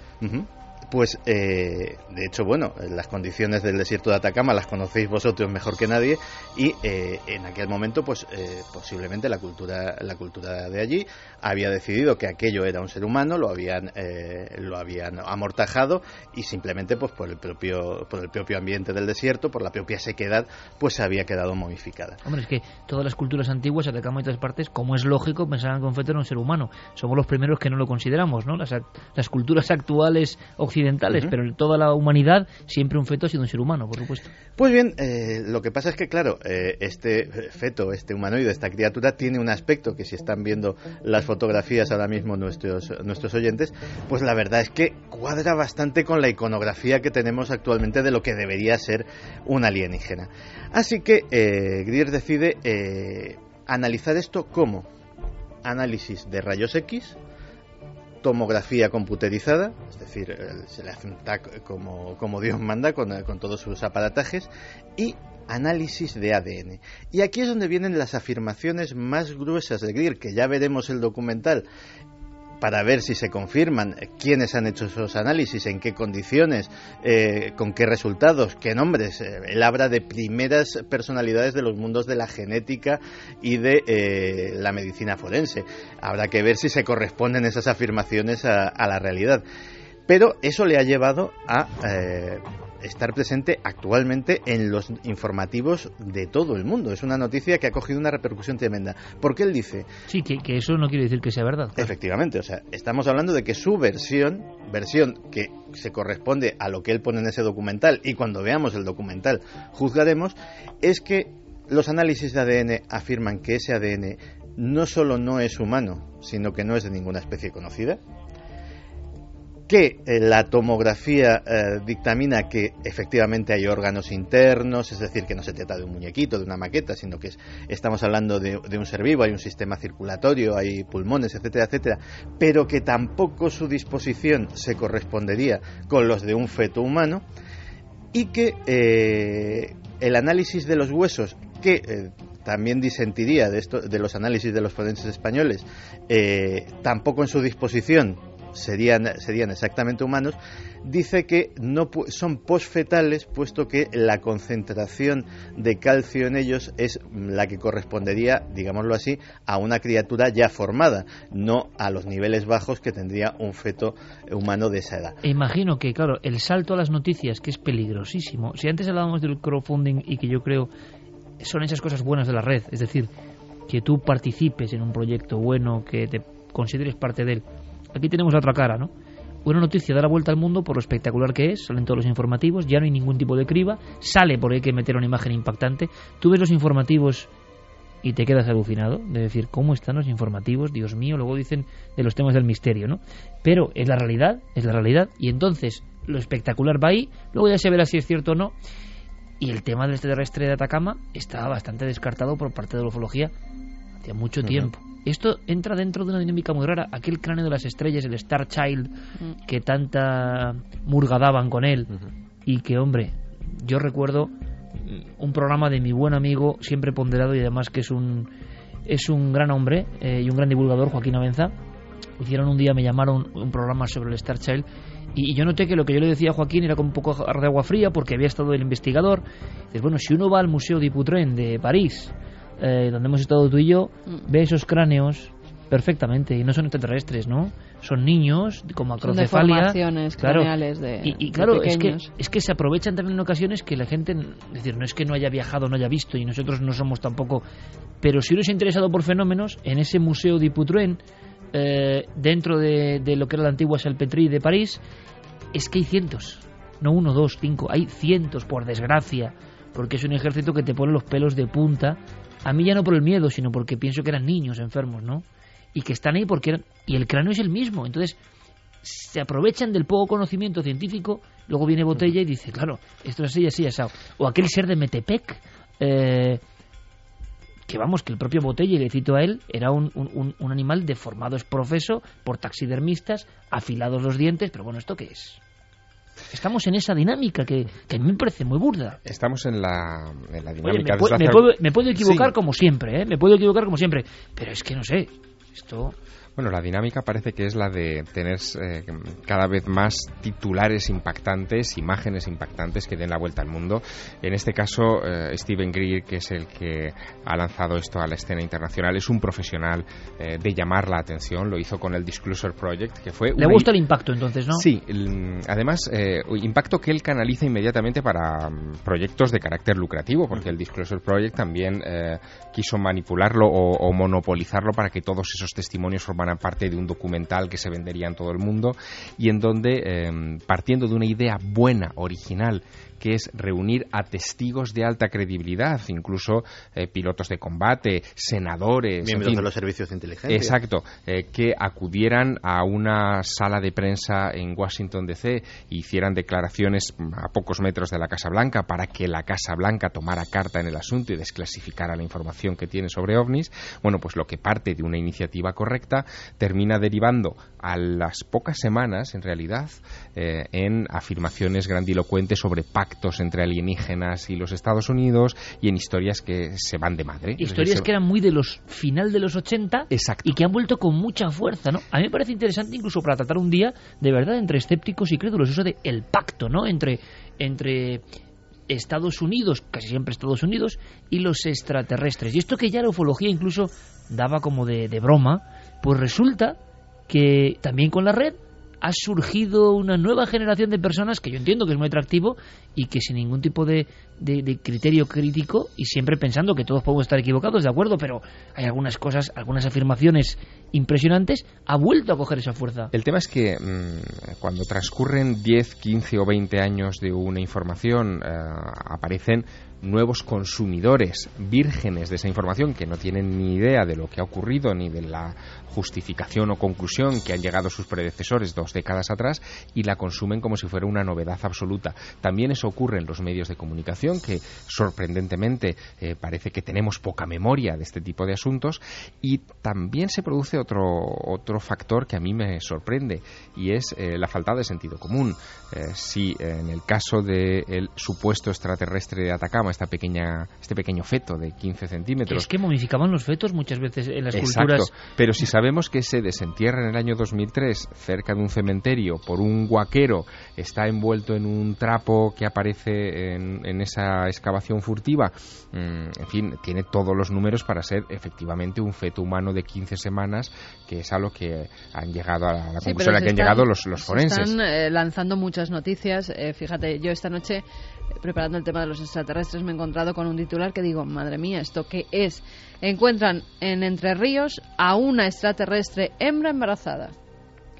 D: Pues eh, de hecho, bueno, las condiciones del desierto de Atacama las conocéis vosotros mejor que nadie y eh, en aquel momento, pues eh, posiblemente la cultura, la cultura de allí había decidido que aquello era un ser humano, lo habían, lo habían amortajado y simplemente, pues por el propio, por el propio ambiente del desierto, por la propia sequedad, pues se había quedado momificada.
A: Hombre, es que todas las culturas antiguas, Atacama y otras partes, como es lógico, pensaban que un feto era un ser humano. Somos los primeros que no lo consideramos, ¿no? Las, las culturas actuales occidentales, pero en toda la humanidad siempre un feto ha sido un ser humano, por supuesto.
D: Pues bien, eh, lo que pasa es que, claro, eh, este feto, este humanoide, esta criatura, tiene un aspecto que si están viendo las fotografías ahora mismo nuestros, nuestros oyentes, pues la verdad es que cuadra bastante con la iconografía que tenemos actualmente de lo que debería ser un alienígena. Así que eh, Grier decide eh, analizar esto como análisis de rayos X, tomografía computerizada, es decir, se le hace un TAC como, como Dios manda con, con todos sus aparatajes, y análisis de ADN. Y aquí es donde vienen las afirmaciones más gruesas de Greer, que ya veremos el documental para ver si se confirman quiénes han hecho esos análisis, en qué condiciones, eh, con qué resultados, qué nombres. Eh, él habla de primeras personalidades de los mundos de la genética y de eh, la medicina forense. Habrá que ver si se corresponden esas afirmaciones a, a la realidad. Pero eso le ha llevado a estar presente actualmente en los informativos de todo el mundo. Es una noticia que ha cogido una repercusión tremenda. Porque él dice...
A: Sí, que, que eso no quiere decir que sea verdad.
D: Efectivamente, o sea, estamos hablando de que su versión, versión que se corresponde a lo que él pone en ese documental, y cuando veamos el documental juzgaremos, es que los análisis de ADN afirman que ese ADN no solo no es humano, sino que no es de ninguna especie conocida, que eh, la tomografía eh, dictamina que efectivamente hay órganos internos, es decir, que no se trata de un muñequito, de una maqueta, sino que estamos hablando de, un ser vivo, hay un sistema circulatorio, hay pulmones, etcétera, etcétera, pero que tampoco su disposición se correspondería con los de un feto humano y que eh, el análisis de los huesos, que también disentiría de, esto, de los análisis de los forenses españoles, tampoco en su disposición serían, serían exactamente humanos, dice que no son posfetales, puesto que la concentración de calcio en ellos es la que correspondería, digámoslo así, a una criatura ya formada, no a los niveles bajos que tendría un feto humano de esa edad.
A: Imagino que, claro, el salto a las noticias, que es peligrosísimo. Si antes hablábamos del crowdfunding y que yo creo son esas cosas buenas de la red, es decir, que tú participes en un proyecto bueno, que te consideres parte de él Aquí tenemos la otra cara, ¿no? Una noticia da la vuelta al mundo por lo espectacular que es, salen todos los informativos, ya no hay ningún tipo de criba, sale porque hay que meter una imagen impactante. Tú ves los informativos y te quedas alucinado de decir, ¿cómo están los informativos? Dios mío, luego dicen de los temas del misterio, ¿no? Pero es la realidad, es la realidad, y entonces lo espectacular va ahí, luego ya se verá si es cierto o no. Y el tema del extraterrestre de Atacama está bastante descartado por parte de la ufología hace mucho tiempo. Esto entra dentro de una dinámica muy rara. Aquel cráneo de las estrellas, el Star Child, mm. que tanta murga daban con él. Y que, hombre, yo recuerdo un programa de mi buen amigo, siempre ponderado y además que es un, es un gran hombre eh, y un gran divulgador, Joaquín Avenza. Hicieron un día, me llamaron un programa sobre el Star Child y, yo noté que lo que yo le decía a Joaquín era como un poco de agua fría porque había estado el investigador. Dices, bueno, si uno va al Museo Diputren de París eh, donde hemos estado tú y yo, mm. ve esos cráneos perfectamente y no son extraterrestres, ¿no? Son niños con macrocefalia,
C: claro. De,
A: y, claro, es que es que se aprovechan también en ocasiones que la gente, es decir, no es que no haya viajado, no haya visto y nosotros no somos tampoco, pero si uno es interesado por fenómenos, en ese museo de Iputruen, eh, dentro de, de, lo que era la antigua Salpetri de París, es que hay cientos, no uno, dos, cinco, hay cientos por desgracia, porque es un ejército que te pone los pelos de punta a mí ya no por el miedo, sino porque pienso que eran niños enfermos, ¿no? Y que están ahí porque eran... Y el cráneo es el mismo. Entonces, se aprovechan del poco conocimiento científico, luego viene Botella y dice, claro, esto es así, así, así. O aquel ser de Metepec, eh, que vamos, que el propio Botella, y le cito a él, era un, un, un animal deformado, es profeso, por taxidermistas, afilados los dientes, pero bueno, ¿esto qué es? Estamos en esa dinámica que, que a mí me parece muy burda.
E: Estamos en la, en la dinámica.
A: me, puedo, me, puedo, equivocar como siempre, ¿eh? Me puedo equivocar como siempre. Pero es que no sé. Esto.
E: Bueno, la dinámica parece que es la de tener eh, cada vez más titulares impactantes, imágenes impactantes que den la vuelta al mundo. En este caso, eh, Stephen Greer, que es el que ha lanzado esto a la escena internacional, es un profesional eh, de llamar la atención. Lo hizo con el Disclosure Project, que fue...
A: Le gusta el impacto entonces, ¿no?
E: Sí, el, además, impacto que él canaliza inmediatamente para mm, proyectos de carácter lucrativo, porque el Disclosure Project también quiso manipularlo o, o monopolizarlo para que todos esos testimonios formaran parte de un documental que se vendería en todo el mundo y en donde, eh, partiendo de una idea buena, original, que es reunir a testigos de alta credibilidad, incluso eh, pilotos de combate, senadores,
D: miembros de los servicios de inteligencia.
E: Exacto, eh, que acudieran a una sala de prensa en Washington DC e hicieran declaraciones a pocos metros de la Casa Blanca para que la Casa Blanca tomara carta en el asunto y desclasificara la información que tiene sobre ovnis. Bueno, pues lo que parte de una iniciativa correcta termina derivando a las pocas semanas, en realidad, eh, en afirmaciones grandilocuentes sobre pactos entre alienígenas y los Estados Unidos y en historias que se van de madre.
A: Historias que eran muy de los final de los 80 y que han vuelto con mucha fuerza, ¿no? A mí me parece interesante incluso para tratar un día de verdad entre escépticos y crédulos, eso de el pacto, ¿no? Entre entre Estados Unidos, casi siempre Estados Unidos, y los extraterrestres. Y esto que ya la ufología incluso daba como de, de broma, pues resulta que también con la red ha surgido una nueva generación de personas que yo entiendo que es muy atractivo y que sin ningún tipo de, de, criterio crítico y siempre pensando que todos podemos estar equivocados, de acuerdo, pero hay algunas cosas, algunas afirmaciones impresionantes, ha vuelto a coger esa fuerza.
E: El tema es que mm, cuando transcurren 10, 15 o 20 años de una información, eh, aparecen nuevos consumidores vírgenes de esa información que no tienen ni idea de lo que ha ocurrido ni de la justificación o conclusión que han llegado sus predecesores dos décadas atrás y la consumen como si fuera una novedad absoluta. También eso ocurre en los medios de comunicación que sorprendentemente eh, parece que tenemos poca memoria de este tipo de asuntos y también se produce otro, otro factor que a mí me sorprende y es eh, la falta de sentido común. Eh, si en el caso del supuesto extraterrestre de Atacama esta pequeña, este pequeño feto de 15 centímetros.
A: Es que momificaban los fetos muchas veces en las culturas.
E: Pero si sabemos que se desentierra en el año 2003 cerca de un cementerio por un guaquero, está envuelto en un trapo que aparece en, esa excavación furtiva, mm, en fin, tiene todos los números para ser efectivamente un feto humano de 15 semanas, que es a lo que han llegado a la, conclusión a la que han llegado los, los forenses.
C: Están eh, lanzando muchas noticias. Eh, fíjate, yo esta noche preparando el tema de los extraterrestres me he encontrado con un titular que digo, madre mía, ¿esto qué es? Encuentran en Entre Ríos a una extraterrestre hembra embarazada.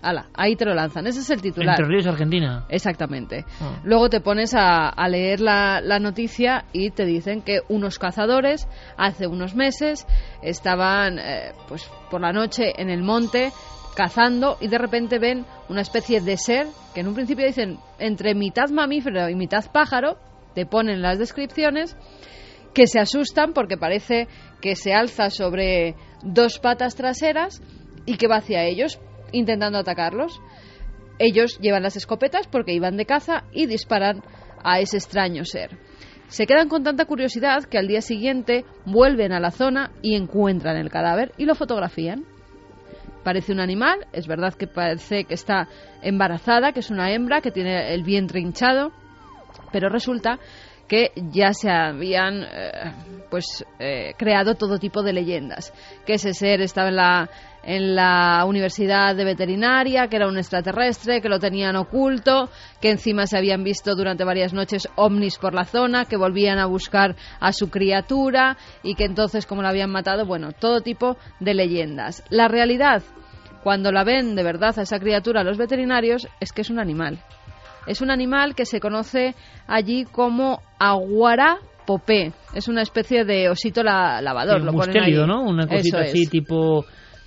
C: Ala, ahí te lo lanzan. Ese es el titular.
A: Entre Ríos, Argentina.
C: Exactamente. Ah. Luego te pones a, leer la, noticia y te dicen que unos cazadores hace unos meses estaban eh, pues por la noche en el monte cazando y de repente ven una especie de ser que en un principio dicen entre mitad mamífero y mitad pájaro, te ponen las descripciones, que se asustan porque parece que se alza sobre dos patas traseras y que va hacia ellos intentando atacarlos. Ellos llevan las escopetas porque iban de caza y disparan a ese extraño ser. Se quedan con tanta curiosidad que al día siguiente vuelven a la zona y encuentran el cadáver y lo fotografían parece un animal, es verdad que parece que está embarazada, que es una hembra, que tiene el vientre hinchado, pero resulta que ya se habían eh, pues eh, creado todo tipo de leyendas que ese ser estaba en la en la universidad de veterinaria que era un extraterrestre que lo tenían oculto que encima se habían visto durante varias noches ovnis por la zona que volvían a buscar a su criatura y que entonces como la habían matado bueno todo tipo de leyendas la realidad cuando la ven de verdad a esa criatura los veterinarios es que es un animal es un animal que se conoce allí como aguara popé. Es una especie de osito lavador.
A: lo mustélido, ¿no? Una cosita así tipo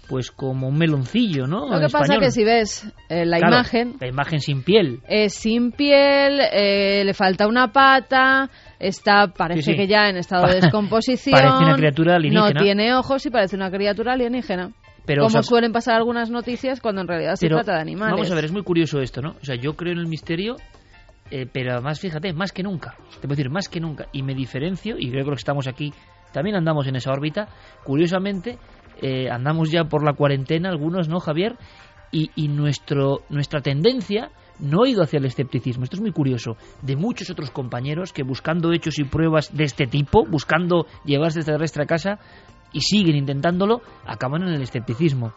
A: pues como un meloncillo, ¿no?
C: Lo que pasa es que si ves eh, la imagen...
A: La imagen sin piel.
C: Es sin piel, eh, le falta una pata, está parece que ya en estado de descomposición.
A: parece una criatura alienígena.
C: No tiene ojos y parece una criatura alienígena. Como suelen pasar algunas noticias cuando en realidad se trata de animales.
A: Vamos a ver, es muy curioso esto, ¿no? O sea, yo creo en el misterio, eh, pero además, fíjate, más que nunca. Te puedo decir, más que nunca. Y me diferencio, y creo que los que estamos aquí también andamos en esa órbita. Curiosamente, eh, andamos ya por la cuarentena, algunos, ¿no, Javier? Y, nuestro, nuestra tendencia no ha ido hacia el escepticismo. Esto es muy curioso. De muchos otros compañeros que buscando hechos y pruebas de este tipo, buscando llevarse extraterrestre a casa y siguen intentándolo, acaban en el escepticismo.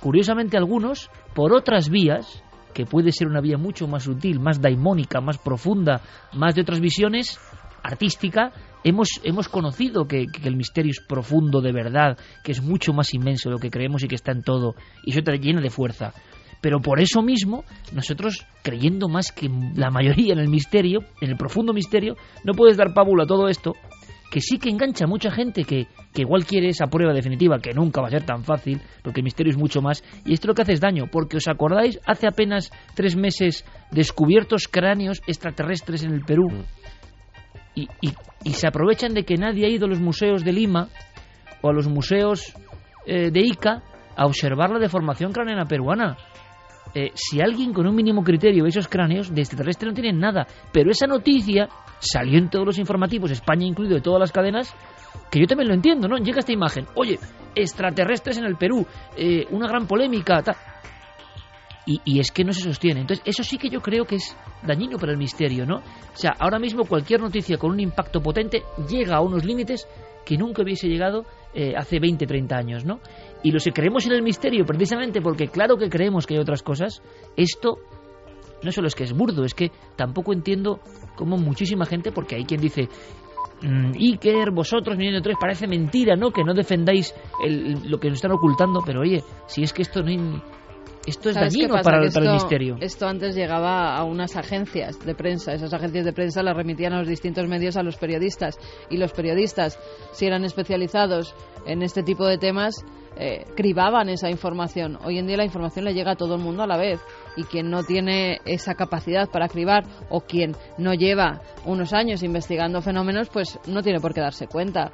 A: Curiosamente algunos, por otras vías, que puede ser una vía mucho más sutil, más daimónica, más profunda, más de otras visiones, artística, hemos, hemos conocido que, el misterio es profundo de verdad, que es mucho más inmenso de lo que creemos y que está en todo, y eso te llena de fuerza. Pero por eso mismo, nosotros, creyendo más que la mayoría en el misterio, en el profundo misterio, no puedes dar pábulo a todo esto, que sí que engancha a mucha gente que, que igual quiere esa prueba definitiva, que nunca va a ser tan fácil, porque el misterio es mucho más, y esto lo que hace es daño, porque os acordáis, hace apenas tres meses, descubiertos cráneos extraterrestres en el Perú, y, y, se aprovechan de que nadie ha ido a los museos de Lima o a los museos eh, de Ica a observar la deformación craneana peruana. Eh, si alguien con un mínimo criterio ve esos cráneos, de extraterrestre no tienen nada. Pero esa noticia salió en todos los informativos, España incluido, de todas las cadenas, que yo también lo entiendo, ¿no? Llega esta imagen, oye, extraterrestres en el Perú, eh, una gran polémica, tal. Y, es que no se sostiene. Entonces, eso sí que yo creo que es dañino para el misterio, ¿no? O sea, ahora mismo cualquier noticia con un impacto potente llega a unos límites que nunca hubiese llegado eh, hace 20, 30 años, ¿no? Y los que creemos en el misterio, precisamente porque claro que creemos que hay otras cosas, esto no solo es que es burdo, es que tampoco entiendo cómo muchísima gente, porque hay quien dice, mm, Iker, vosotros, Milenio 3, parece mentira, ¿no? Que no defendáis el, lo que nos están ocultando, pero oye, si es que esto no hay, esto es dañino para,
C: esto,
A: para, el misterio.
C: Esto antes llegaba a unas agencias de prensa. Esas agencias de prensa las remitían a los distintos medios a los periodistas. Y los periodistas, si eran especializados en este tipo de temas, eh, cribaban esa información. Hoy en día la información le llega a todo el mundo a la vez. Y quien no tiene esa capacidad para cribar o quien no lleva unos años investigando fenómenos, pues no tiene por qué darse cuenta.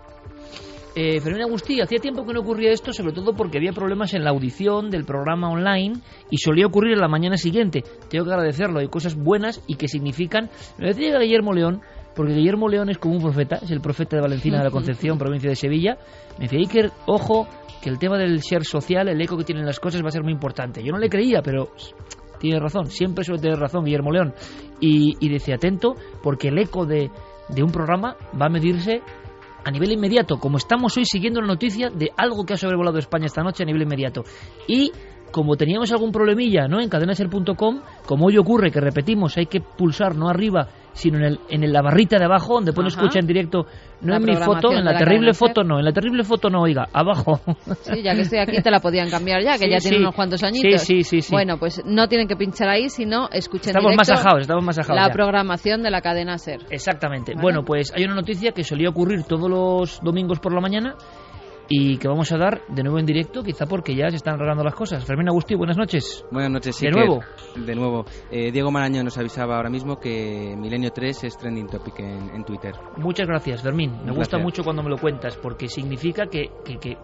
A: Eh, Fermín Agustí, hacía tiempo que no ocurría esto, sobre todo porque había problemas en la audición del programa online y solía ocurrir en la mañana siguiente. Tengo que agradecerlo, hay cosas buenas y que significan. Me decía Guillermo León, porque Guillermo León es como un profeta, es el profeta de Valentina de la Concepción, provincia de Sevilla. Me decía, Iker, ojo, que el tema del share social, el eco que tienen las cosas va a ser muy importante. Yo no le creía, pero tiene razón, siempre suele tener razón Guillermo León. Y, y decía, atento, porque el eco de, de un programa va a medirse a nivel inmediato, como estamos hoy siguiendo la noticia de algo que ha sobrevolado España esta noche a nivel inmediato. Y como teníamos algún problemilla ¿no? en cadenaser.com, como hoy ocurre que repetimos, hay que pulsar no arriba, sino en, el, en la barrita de abajo, donde pone escucha en directo, no
C: La
A: en mi foto, en la, terrible foto no, en la terrible foto no, oiga, abajo.
C: Sí, ya que estoy aquí te la podían cambiar ya, que
A: Sí,
C: ya tiene unos cuantos añitos.
A: Sí, sí, sí, sí.
C: Bueno, pues no tienen que pinchar ahí, sino escuchen
A: estamos
C: directo
A: masajados, estamos masajados.
C: la
A: ya.
C: programación de la cadena SER.
A: Exactamente.
C: Vale.
A: Bueno, pues hay una noticia que solía ocurrir todos los domingos por la mañana y que vamos a dar de nuevo en directo, quizá porque ya se están arreglando las cosas. Fermín Agustí, buenas noches.
F: Buenas noches,
A: De
F: Iker.
A: nuevo.
F: De nuevo. Eh, Diego Marañón nos avisaba ahora mismo que Milenio 3 es trending topic en, en Twitter.
A: Muchas gracias, Fermín. Me gusta mucho cuando me lo cuentas, porque significa que, que, que,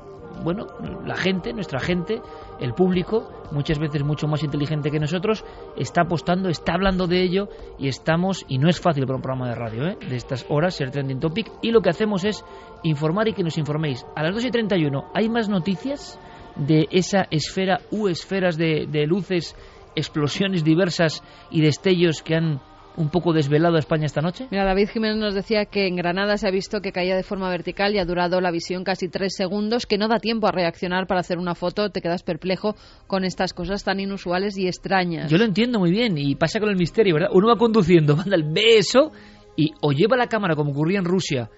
A: bueno, la gente, nuestra gente, el público, muchas veces mucho más inteligente que nosotros, está apostando, está hablando de ello y estamos, y no es fácil para un programa de radio, ¿eh? de estas horas, ser trending topic, y lo que hacemos es informar y que nos informéis. A las 2 y 31 hay más noticias de esa esfera u esferas de, de luces, explosiones diversas y destellos que han un poco desvelado a España esta noche.
C: Mira, David Jiménez nos decía que en Granada se ha visto que caía de forma vertical y ha durado la visión casi tres segundos, que no da tiempo a reaccionar para hacer una foto. Te quedas perplejo con estas cosas tan inusuales y extrañas.
A: Yo lo entiendo muy bien y pasa con el misterio, ¿verdad? Uno va conduciendo, manda el beso y o lleva la cámara como ocurría en Rusia,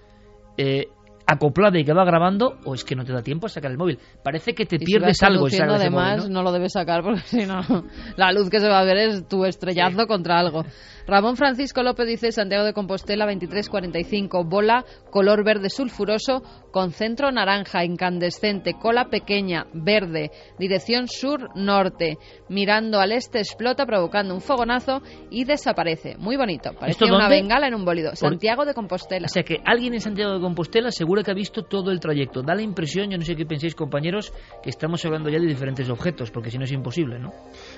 A: eh, acoplada y que va grabando, o es que no te da tiempo a sacar el móvil. Parece que te
C: Y si
A: pierdes
C: vas
A: algo. si el móvil,
C: además,
A: ¿no?
C: ¿no? lo debes sacar porque si no, la luz que se va a ver es tu estrellazo contra algo. Ramón Francisco López dice Santiago de Compostela 2345, bola color verde sulfuroso con centro naranja incandescente, cola pequeña, verde, dirección sur-norte. Mirando al este explota provocando un fogonazo y desaparece. Muy bonito. Parece
A: ¿Esto
C: una
A: dónde?
C: bengala en un bólido. Santiago de Compostela.
A: O sea que alguien en Santiago de Compostela seguro que ha visto todo el trayecto. Da la impresión, yo no sé qué pensáis compañeros, que estamos hablando ya de diferentes objetos, porque si no es imposible, ¿no?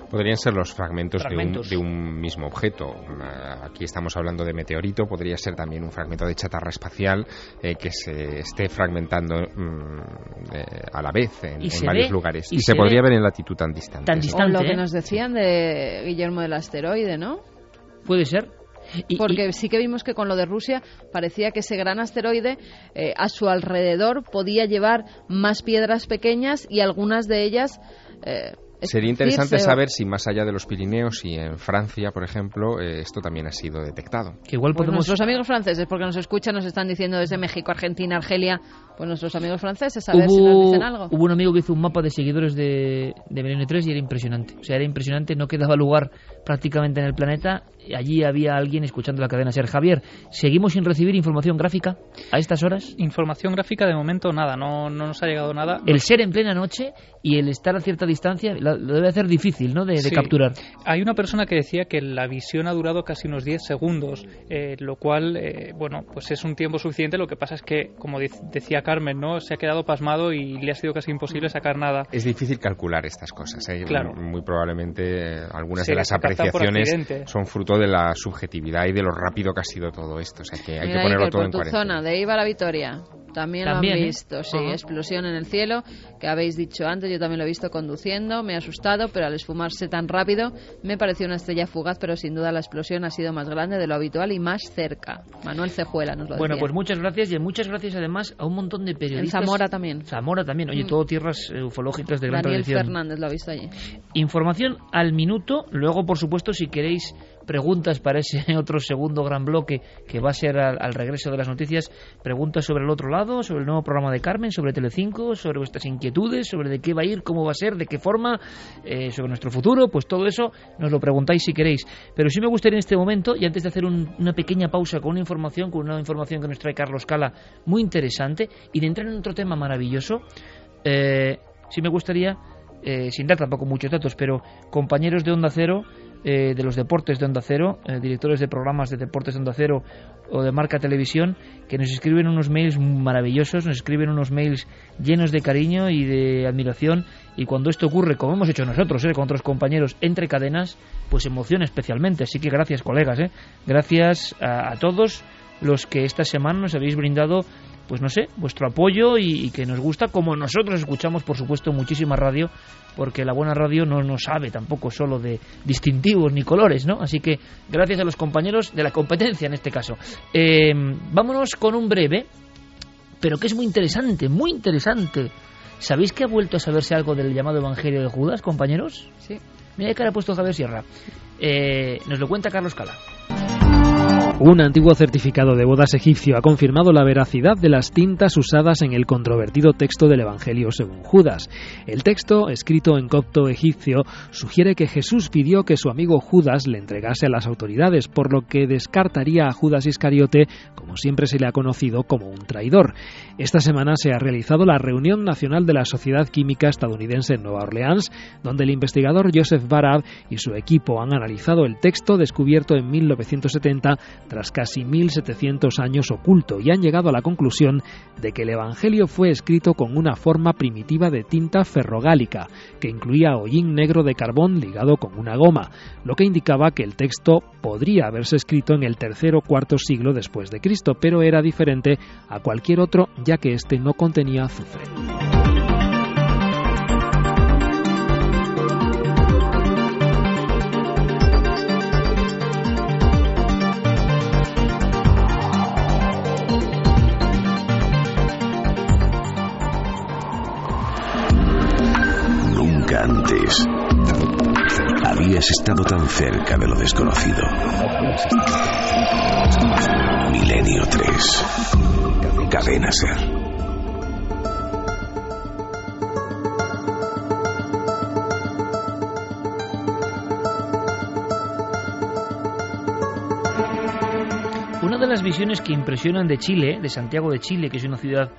E: Podrían ser los fragmentos,
A: Fragmentos.
E: De, un, de un mismo objeto. Ah, Aquí estamos hablando de meteorito, podría ser también un fragmento de chatarra espacial eh, que se esté fragmentando mm, eh, a la vez en,
A: Y
E: en
A: se
E: varios
A: ve-
E: lugares.
A: y
E: Y,
A: se
E: se, podría
A: ve
E: ver en latitud tan distante.
A: tan distante.
C: O lo que
A: ¿eh?
C: nos decían de Guillermo del asteroide, ¿no?
A: Puede ser. Y-
C: Porque
A: y-
C: sí que vimos que con lo de Rusia parecía que ese gran asteroide eh, a su alrededor podía llevar más piedras pequeñas y algunas de ellas. eh,
E: Sería interesante saber si más allá de los Pirineos y en Francia, por ejemplo, eh, esto también ha sido detectado.
A: que igual
C: Pues
A: podemos...
C: nuestros amigos franceses, porque nos escuchan, nos están diciendo desde México, Argentina, Argelia, pues nuestros amigos franceses, a ver si nos dicen algo.
A: hubo un amigo que hizo un mapa de seguidores de, de Milenio 3 y era impresionante. O sea, era impresionante, no quedaba lugar prácticamente en el planeta. Allí había alguien escuchando la cadena Ser. Javier, ¿seguimos sin recibir información gráfica a estas horas?
B: Información gráfica de momento nada, no, no nos ha llegado nada.
A: El ser en plena noche y el estar a cierta distancia la- lo debe hacer difícil, ¿no? De, de
B: Sí.
A: capturar.
B: Hay una persona que decía que la visión ha durado casi unos 10 segundos, eh, lo cual, eh, bueno, pues es un tiempo suficiente. Lo que pasa es que, como dic- decía Carmen, ¿no? Se ha quedado pasmado y le ha sido casi imposible sacar nada.
E: Es difícil calcular estas cosas. ¿eh?
B: Claro.
E: Muy probablemente eh, algunas
B: Sí,
E: de las apreciaciones son fruto de la subjetividad y de lo rápido que ha sido todo esto. O sea que hay
C: Mira,
E: que ponerlo
C: Iker,
E: todo
C: por
E: en
C: tu
E: cuarentena.
C: zona, de Ibar a Vitoria. También,
A: También,
C: lo
A: ¿eh?
C: han visto, sí,
A: Ajá.
C: explosión en el cielo, que habéis dicho antes, yo también lo he visto conduciendo, me ha asustado, pero al esfumarse tan rápido me pareció una estrella fugaz, pero sin duda la explosión ha sido más grande de lo habitual y más cerca. Manuel Cejuela nos lo
A: Bueno,
C: decía.
A: pues muchas gracias y muchas gracias además a un montón de
C: en
A: periodistas.
C: Zamora también.
A: Zamora también. Oye,
C: Mm.
A: todo tierras eh, ufológicas de gran
C: Daniel
A: tradición.
C: Fernández lo ha visto allí.
A: Información al minuto. Luego, por supuesto, si queréis preguntas para ese otro segundo gran bloque que va a ser al, al regreso de las noticias, preguntas sobre el otro lado, sobre el nuevo programa de Carmen, sobre Telecinco, sobre vuestras inquietudes, sobre de qué va a ir, cómo va a ser, de qué forma, eh, sobre nuestro futuro, pues todo eso nos lo preguntáis si queréis. Pero sí me gustaría en este momento, y antes de hacer un- una pequeña pausa con una información, con una información que nos trae Carlos Cala muy interesante, y de entrar en otro tema maravilloso, eh, sí me gustaría eh, sin dar tampoco muchos datos, pero compañeros de Onda Cero, eh, de los deportes de Onda Cero, eh, directores de programas de deportes de Onda Cero o de Marca Televisión, que nos escriben unos mails maravillosos, nos escriben unos mails llenos de cariño y de admiración, y cuando esto ocurre, como hemos hecho nosotros, eh, con otros compañeros, entre cadenas, pues emociona especialmente. Así que gracias, colegas, eh. gracias a, a todos los que esta semana nos habéis brindado pues no sé, vuestro apoyo y, y que nos gusta, como nosotros escuchamos, por supuesto, muchísima radio, porque la buena radio no nos sabe tampoco solo de distintivos ni colores, ¿no? Así que gracias a los compañeros de la competencia en este caso. Eh, vámonos con un breve, pero que es muy interesante, muy interesante. ¿Sabéis que ha vuelto a saberse algo del llamado Evangelio de Judas, compañeros?
C: Sí.
A: Mira qué cara ha puesto Javier Sierra. Eh, nos lo cuenta Carlos Cala.
G: Un antiguo certificado de bodas egipcio ha confirmado la veracidad de las tintas usadas en el controvertido texto del Evangelio según Judas. El texto, escrito en copto egipcio, sugiere que Jesús pidió que su amigo Judas le entregase a las autoridades, por lo que descartaría a Judas Iscariote, como siempre se le ha conocido, como un traidor. Esta semana se ha realizado la reunión nacional de la Sociedad Química Estadounidense en Nueva Orleans, donde el investigador Joseph Barab y su equipo han analizado el texto descubierto en 1970 tras casi 1700 años oculto y han llegado a la conclusión de que el Evangelio fue escrito con una forma primitiva de tinta ferrogálica, que incluía hollín negro de carbón ligado con una goma, lo que indicaba que el texto podría haberse escrito en el tercer o cuarto siglo después de Cristo, pero era diferente a cualquier otro ya que éste no contenía azufre.
H: Antes habías estado tan cerca de lo desconocido. Milenio 3. Cadena Ser.
A: Una de las visiones que impresionan de Chile, de Santiago de Chile, que es una ciudad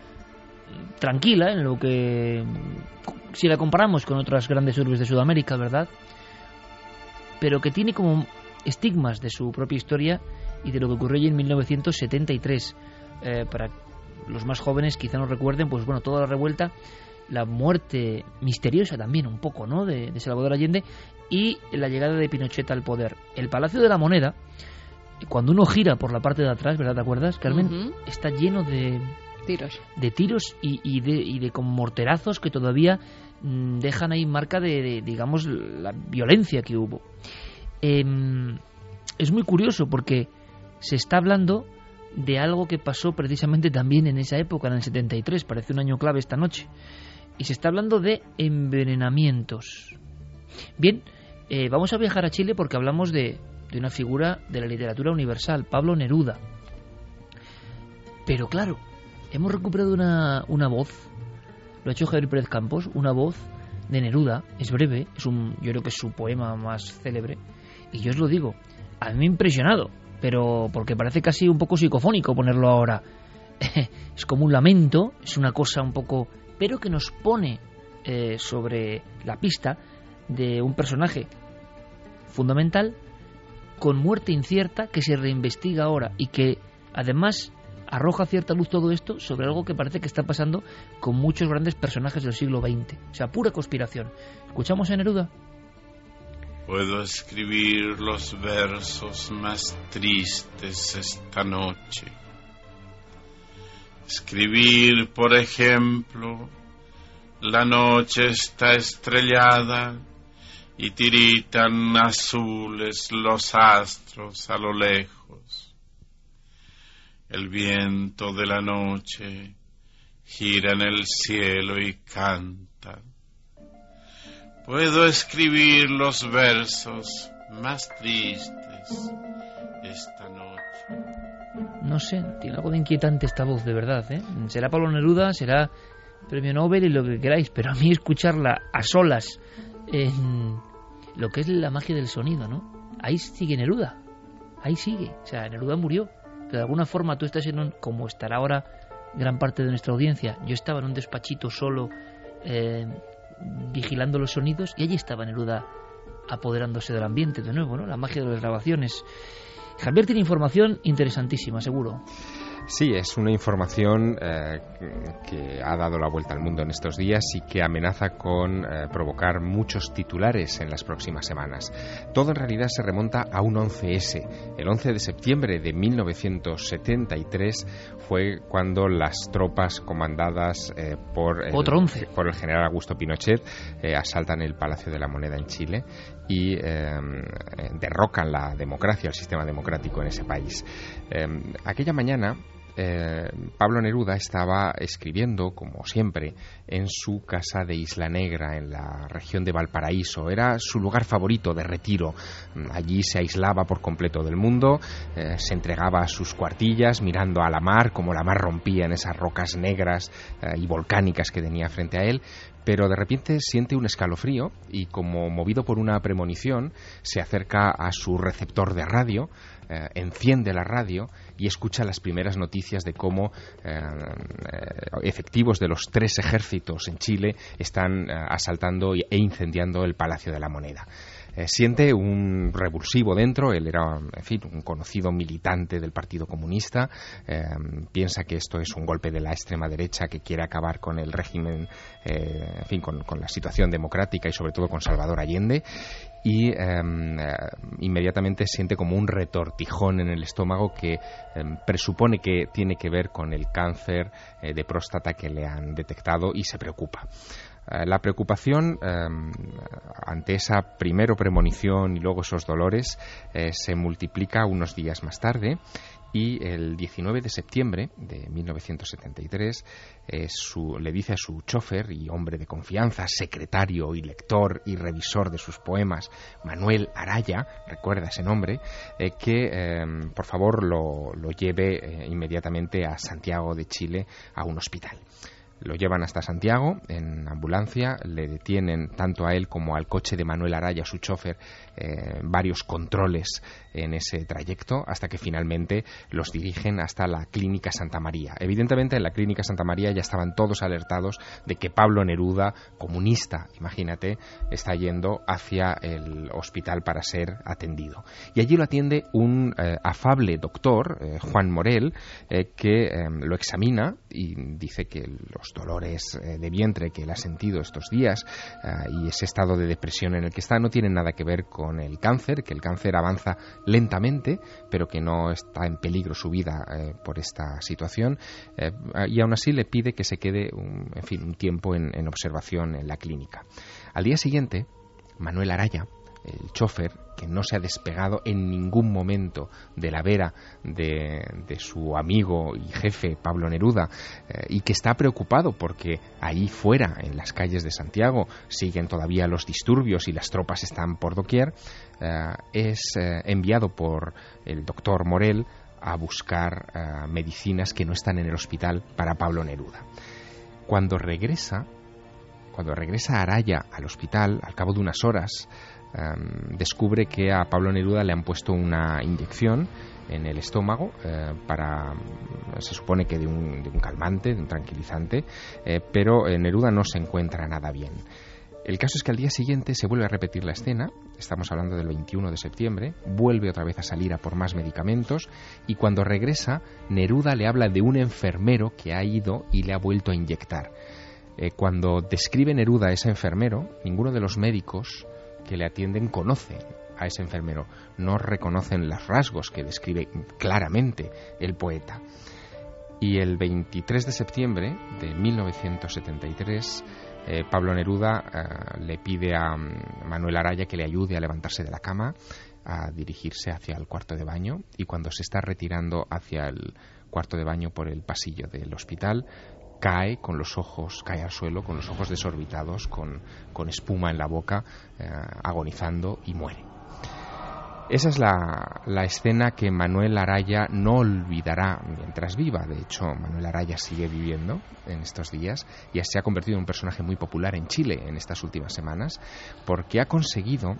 A: tranquila en lo que si la comparamos con otras grandes urbes de Sudamérica, ¿verdad? Pero que tiene como estigmas de su propia historia y de lo que ocurrió allí en 1973. Eh, para los más jóvenes quizá no recuerden, pues bueno, toda la revuelta, la muerte misteriosa también un poco, ¿no? De, de Salvador Allende y la llegada de Pinochet al poder. El Palacio de la Moneda, cuando uno gira por la parte de atrás, ¿verdad? ¿Te acuerdas, Carmen? Está lleno de,
C: Tiros.
A: de tiros y, y de, y de con morterazos que todavía dejan ahí marca de, de, digamos, la violencia que hubo. Em, es muy curioso porque se está hablando de algo que pasó precisamente también en esa época, en el 73, parece un año clave esta noche. Y se está hablando de envenenamientos. Bien, eh, vamos a viajar a Chile porque hablamos de, de una figura de la literatura universal, Pablo Neruda. Pero claro, hemos recuperado una, una voz, lo ha hecho Javier Pérez Campos, una voz de Neruda, es breve, es un, yo creo que es su poema más célebre, y yo os lo digo, a mí me ha impresionado, pero porque parece casi un poco psicofónico ponerlo ahora. es como un lamento, es una cosa un poco, pero que nos pone eh, sobre la pista de un personaje fundamental con muerte incierta que se reinvestiga ahora y que además arroja cierta luz todo esto sobre algo que parece que está pasando con muchos grandes personajes del siglo XX. O sea, pura conspiración. ¿Escuchamos a Neruda?
I: Puedo escribir los versos más tristes esta noche. Escribir, por ejemplo, la noche está estrellada y tiritan azules los astros a lo lejos. El viento de la noche gira en el cielo y canta. Puedo escribir los versos más tristes esta noche.
A: No sé, tiene algo de inquietante esta voz, de verdad. ¿eh? Será Pablo Neruda, será premio Nobel y lo que queráis, pero a mí escucharla a solas en lo que es la magia del sonido, ¿no? Ahí sigue Neruda, ahí sigue. O sea, Neruda murió. De alguna forma tú estás en un, como estará ahora gran parte de nuestra audiencia. Yo estaba en un despachito solo eh, vigilando los sonidos y allí estaba Neruda apoderándose del ambiente de nuevo, ¿no? La magia de las grabaciones. Javier tiene información interesantísima, seguro.
E: Sí, es una información eh, que ha dado la vuelta al mundo en estos días y que amenaza con eh, provocar muchos titulares en las próximas semanas. Todo en realidad se remonta a un 11S. El 11 de septiembre de 1973 fue cuando las tropas comandadas eh, por, el,
A: Otro 11.
E: por el general Augusto Pinochet asaltan el Palacio de la Moneda en Chile y derrocan la democracia, el sistema democrático en ese país. Aquella mañana eh, Pablo Neruda estaba escribiendo, como siempre, en su casa de Isla Negra, en la región de Valparaíso. Era su lugar favorito de retiro. Allí se aislaba por completo del mundo, eh, se entregaba a sus cuartillas, mirando a la mar, como la mar rompía en esas rocas negras eh, y volcánicas que tenía frente a él. Pero de repente siente un escalofrío y, como movido por una premonición, se acerca a su receptor de radio, enciende la radio y escucha las primeras noticias de cómo eh, eh, efectivos de los tres ejércitos en Chile están eh, asaltando e incendiando el Palacio de la Moneda. Siente un revulsivo dentro, él era, en fin, un conocido militante del Partido Comunista, piensa que esto es un golpe de la extrema derecha que quiere acabar con el régimen, en fin, con la situación democrática y sobre todo con Salvador Allende, y eh, eh, inmediatamente siente como un retortijón en el estómago que eh, presupone que tiene que ver con el cáncer eh, de próstata que le han detectado y se preocupa. Eh, la preocupación eh, ante esa primero premonición y luego esos dolores se multiplica unos días más tarde y el 19 de septiembre de 1973 eh, su- le dice a su chofer y hombre de confianza, secretario y lector y revisor de sus poemas, Manuel Araya, recuerda ese nombre, eh, que eh, por favor lo, lo lleve eh, inmediatamente a Santiago de Chile a un hospital. Lo llevan hasta Santiago en ambulancia, le detienen tanto a él como al coche de Manuel Araya, su chofer, eh, varios controles en ese trayecto hasta que finalmente los dirigen hasta la Clínica Santa María. Evidentemente en la Clínica Santa María ya estaban todos alertados de que Pablo Neruda, comunista, imagínate, está yendo hacia el hospital para ser atendido. Y allí lo atiende un eh, afable doctor, eh, Juan Morel, que lo examina y dice que los dolores de vientre que él ha sentido estos días y ese estado de depresión en el que está no tienen nada que ver con el cáncer, que el cáncer avanza lentamente, pero que no está en peligro su vida eh, por esta situación y aún así le pide que se quede un, en fin, un tiempo en observación en la clínica. Al día siguiente, Manuel Araya, el chofer, que no se ha despegado en ningún momento de la vera de, su amigo y jefe Pablo Neruda eh, y que está preocupado porque ahí fuera, en las calles de Santiago, siguen todavía los disturbios y las tropas están por doquier, eh, es eh, enviado por el doctor Morel a buscar medicinas que no están en el hospital para Pablo Neruda. Cuando regresa, cuando regresa Araya al hospital, al cabo de unas horas, Em, descubre que a Pablo Neruda le han puesto una inyección en el estómago eh, para se supone que de un, calmante de un tranquilizante eh, pero eh, Neruda no se encuentra nada bien el caso es que al día siguiente se vuelve a repetir la escena, estamos hablando del 21 de septiembre, vuelve otra vez a salir a por más medicamentos y cuando regresa Neruda le habla de un enfermero que ha ido y le ha vuelto a inyectar. cuando describe Neruda a ese enfermero, ninguno de los médicos que le atienden conocen a ese enfermero, no reconocen los rasgos que describe claramente el poeta. Y el 23 de septiembre de 1973, eh, Pablo Neruda eh, le pide a mm, Manuel Araya que le ayude a levantarse de la cama, a dirigirse hacia el cuarto de baño, y cuando se está retirando hacia el cuarto de baño por el pasillo del hospital, cae con los ojos, cae al suelo con los ojos desorbitados, con, espuma en la boca, eh, agonizando y muere. Esa es la, la, escena que Manuel Araya no olvidará mientras viva. De hecho, Manuel Araya sigue viviendo en estos días y se ha convertido en un personaje muy popular en Chile en estas últimas semanas porque ha conseguido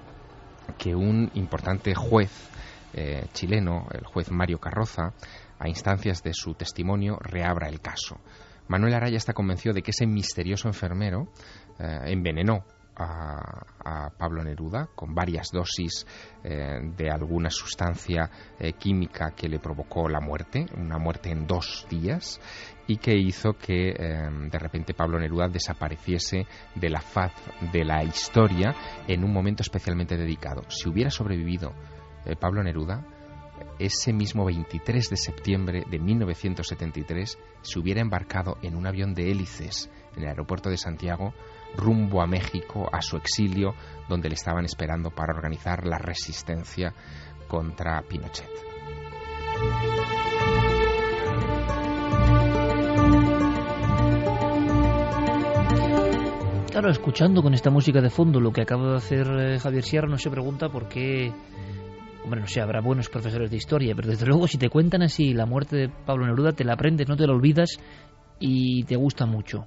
E: que un importante juez eh, chileno, el juez Mario Carroza, a instancias de su testimonio, reabra el caso. Manuel Araya está convencido de que ese misterioso enfermero eh, envenenó a, Pablo Neruda con varias dosis eh, de alguna sustancia eh, química que le provocó la muerte, una muerte en dos días, y que hizo que de repente Pablo Neruda desapareciese de la faz de la historia en un momento especialmente dedicado. Si hubiera sobrevivido Pablo Neruda, ese mismo 23 de septiembre de 1973 se hubiera embarcado en un avión de hélices en el aeropuerto de Santiago rumbo a México, a su exilio, donde le estaban esperando para organizar la resistencia contra Pinochet.
A: Claro, escuchando con esta música de fondo lo que acaba de hacer eh, Javier Sierra, no se pregunta por qué Hombre, no sé, habrá buenos profesores de historia, pero desde luego si te cuentan así la muerte de Pablo Neruda, te la aprendes, no te la olvidas y te gusta mucho.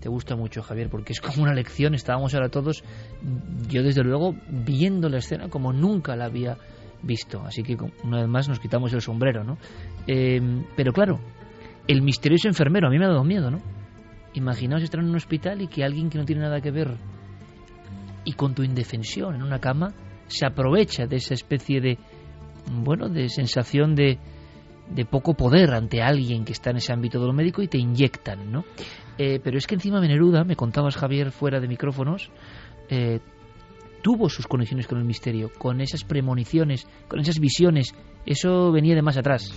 A: Te gusta mucho, Javier, porque es como una lección. Estábamos ahora todos, yo desde luego, viendo la escena como nunca la había visto. Así que una vez más nos quitamos el sombrero, ¿no? Eh, pero claro, el misterioso enfermero, a mí me ha dado miedo, ¿no? Imaginaos estar en un hospital y que alguien que no tiene nada que ver y con tu indefensión en una cama se aprovecha de esa especie de, bueno, de sensación de, de poco poder ante alguien que está en ese ámbito de lo médico y te inyectan, ¿no? Eh, pero es que encima Meneruda, me contabas Javier fuera de micrófonos, eh, tuvo sus conexiones con el misterio, con esas premoniciones, con esas visiones. Eso venía de más atrás.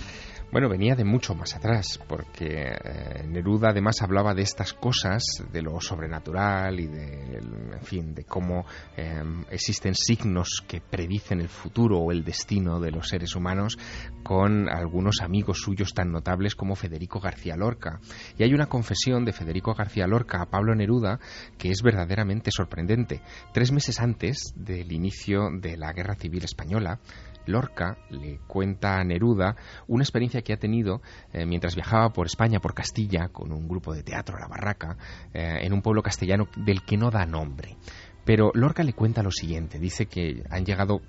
E: Bueno, venía de mucho más atrás, porque eh, Neruda además hablaba de estas cosas, de lo sobrenatural y de, en fin, de cómo eh, existen signos que predicen el futuro o el destino de los seres humanos con algunos amigos suyos tan notables como Federico García Lorca. Y hay una confesión de Federico García Lorca a Pablo Neruda que es verdaderamente sorprendente. Tres meses antes del inicio de la Guerra Civil Española, Lorca le cuenta a Neruda una experiencia que ha tenido eh, mientras viajaba por España, por Castilla, con un grupo de teatro, La Barraca, eh, en un pueblo castellano del que no da nombre. Pero Lorca le cuenta lo siguiente, dice que han llegado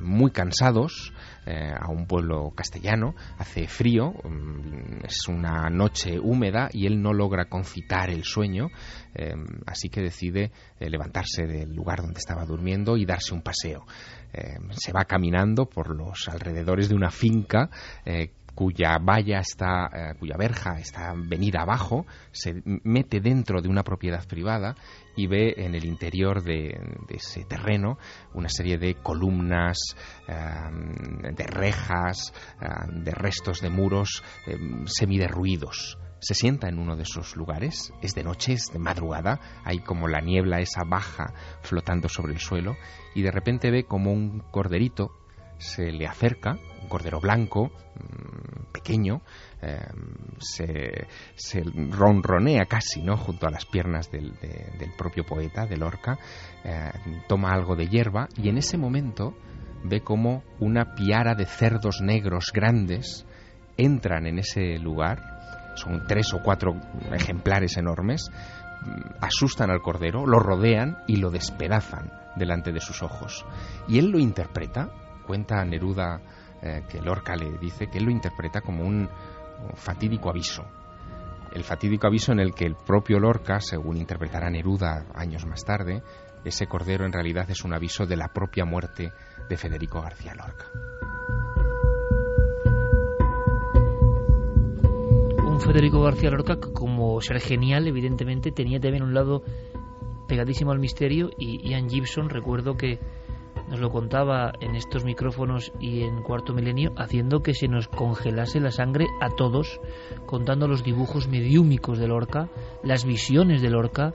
E: muy cansados eh, a un pueblo castellano, hace frío, mm, es una noche húmeda y él no logra concitar el sueño, eh, así que decide eh, levantarse del lugar donde estaba durmiendo y darse un paseo. Se va caminando por los alrededores de una finca cuya valla está, eh, cuya verja está venida abajo, se mete dentro de una propiedad privada y ve en el interior de, ese terreno una serie de columnas, eh, de rejas, eh, de restos de muros semiderruidos. Se sienta en uno de esos lugares, es de noche, es de madrugada, hay como la niebla esa baja flotando sobre el suelo y de repente ve como un corderito se le acerca, un cordero blanco, mm, pequeño, eh, se, ronronea casi ¿no? junto a las piernas del, propio poeta, del Lorca, eh, toma algo de hierba y en ese momento ve como una piara de cerdos negros grandes entran en ese lugar, son tres o cuatro ejemplares enormes, mm, asustan al cordero, lo rodean y lo despedazan delante de sus ojos. Y él lo interpreta cuenta Neruda eh, que Lorca le dice que él lo interpreta como un, fatídico aviso. El fatídico aviso en el que el propio Lorca, según interpretará Neruda años más tarde, ese cordero en realidad es un aviso de la propia muerte de Federico García Lorca.
A: Un Federico García Lorca que como ser genial, evidentemente, tenía también un lado pegadísimo al misterio y Ian Gibson recuerdo que nos lo contaba en estos micrófonos y en Cuarto Milenio, haciendo que se nos congelase la sangre a todos, contando los dibujos mediúmicos de Lorca, las visiones de Lorca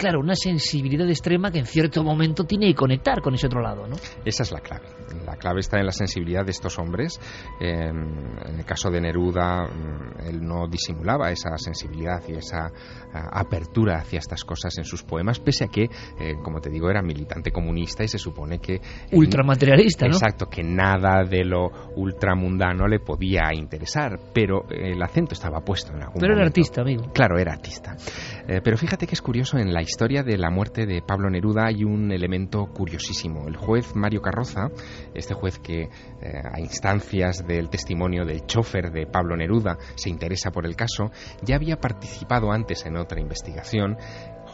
A: claro, una sensibilidad extrema que en cierto momento tiene que conectar con ese otro lado, ¿no?
E: Esa es la clave. La clave está en la sensibilidad de estos hombres. en el caso de Neruda, mm, él no disimulaba esa sensibilidad y esa apertura hacia estas cosas en sus poemas, pese a que, eh, como te digo, era militante comunista y se supone que...
A: Ultramaterialista, ¿no?
E: Exacto, que nada de lo ultramundano le podía interesar, pero el acento estaba puesto en algún
A: Pero era artista, amigo.
E: Claro, era artista. Eh, pero fíjate que es curioso en la historia de la muerte de Pablo Neruda hay un elemento curiosísimo. El juez Mario Carroza, este juez que eh, a instancias del testimonio del chofer de Pablo Neruda se interesa por el caso, ya había participado antes en otra investigación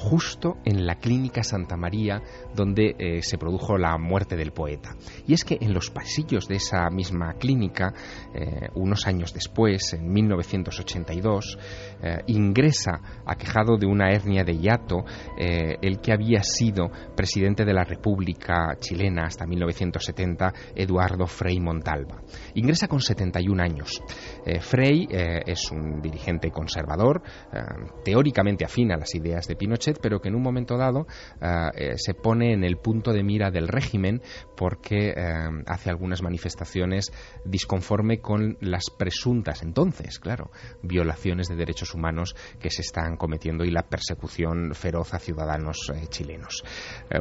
E: justo en la clínica Santa María donde eh, se produjo la muerte del poeta. Y es que en los pasillos de esa misma clínica, eh, unos años después, en 1982, eh, ingresa aquejado de una hernia de hiato el que había sido presidente de la República chilena hasta 1970, Eduardo Frei Montalva. Ingresa con 71 años. Frei es un dirigente conservador, teóricamente afín a las ideas de Pinochet, pero que en un momento dado eh, eh, se pone en el punto de mira del régimen porque eh, hace algunas manifestaciones disconforme con las presuntas, entonces, claro, violaciones de derechos humanos que se están cometiendo y la persecución feroz a ciudadanos chilenos.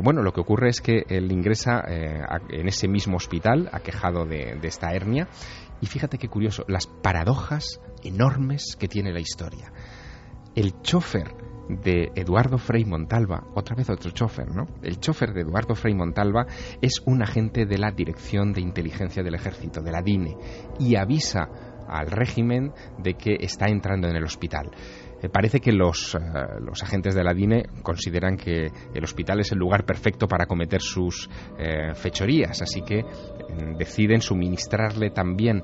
E: bueno, lo que ocurre es que él ingresa en ese mismo hospital, aquejado de esta hernia, y fíjate qué curioso, las paradojas enormes que tiene la historia. El chofer de Eduardo Frei Montalva, otra vez otro chofer, ¿no? El chofer de Eduardo Frei Montalva es un agente de la Dirección de Inteligencia del Ejército, de la DINE, y avisa al régimen de que está entrando en el hospital. Eh, parece que los, eh, los, agentes de la DINE consideran que el hospital es el lugar perfecto para cometer sus eh, fechorías, así que deciden suministrarle también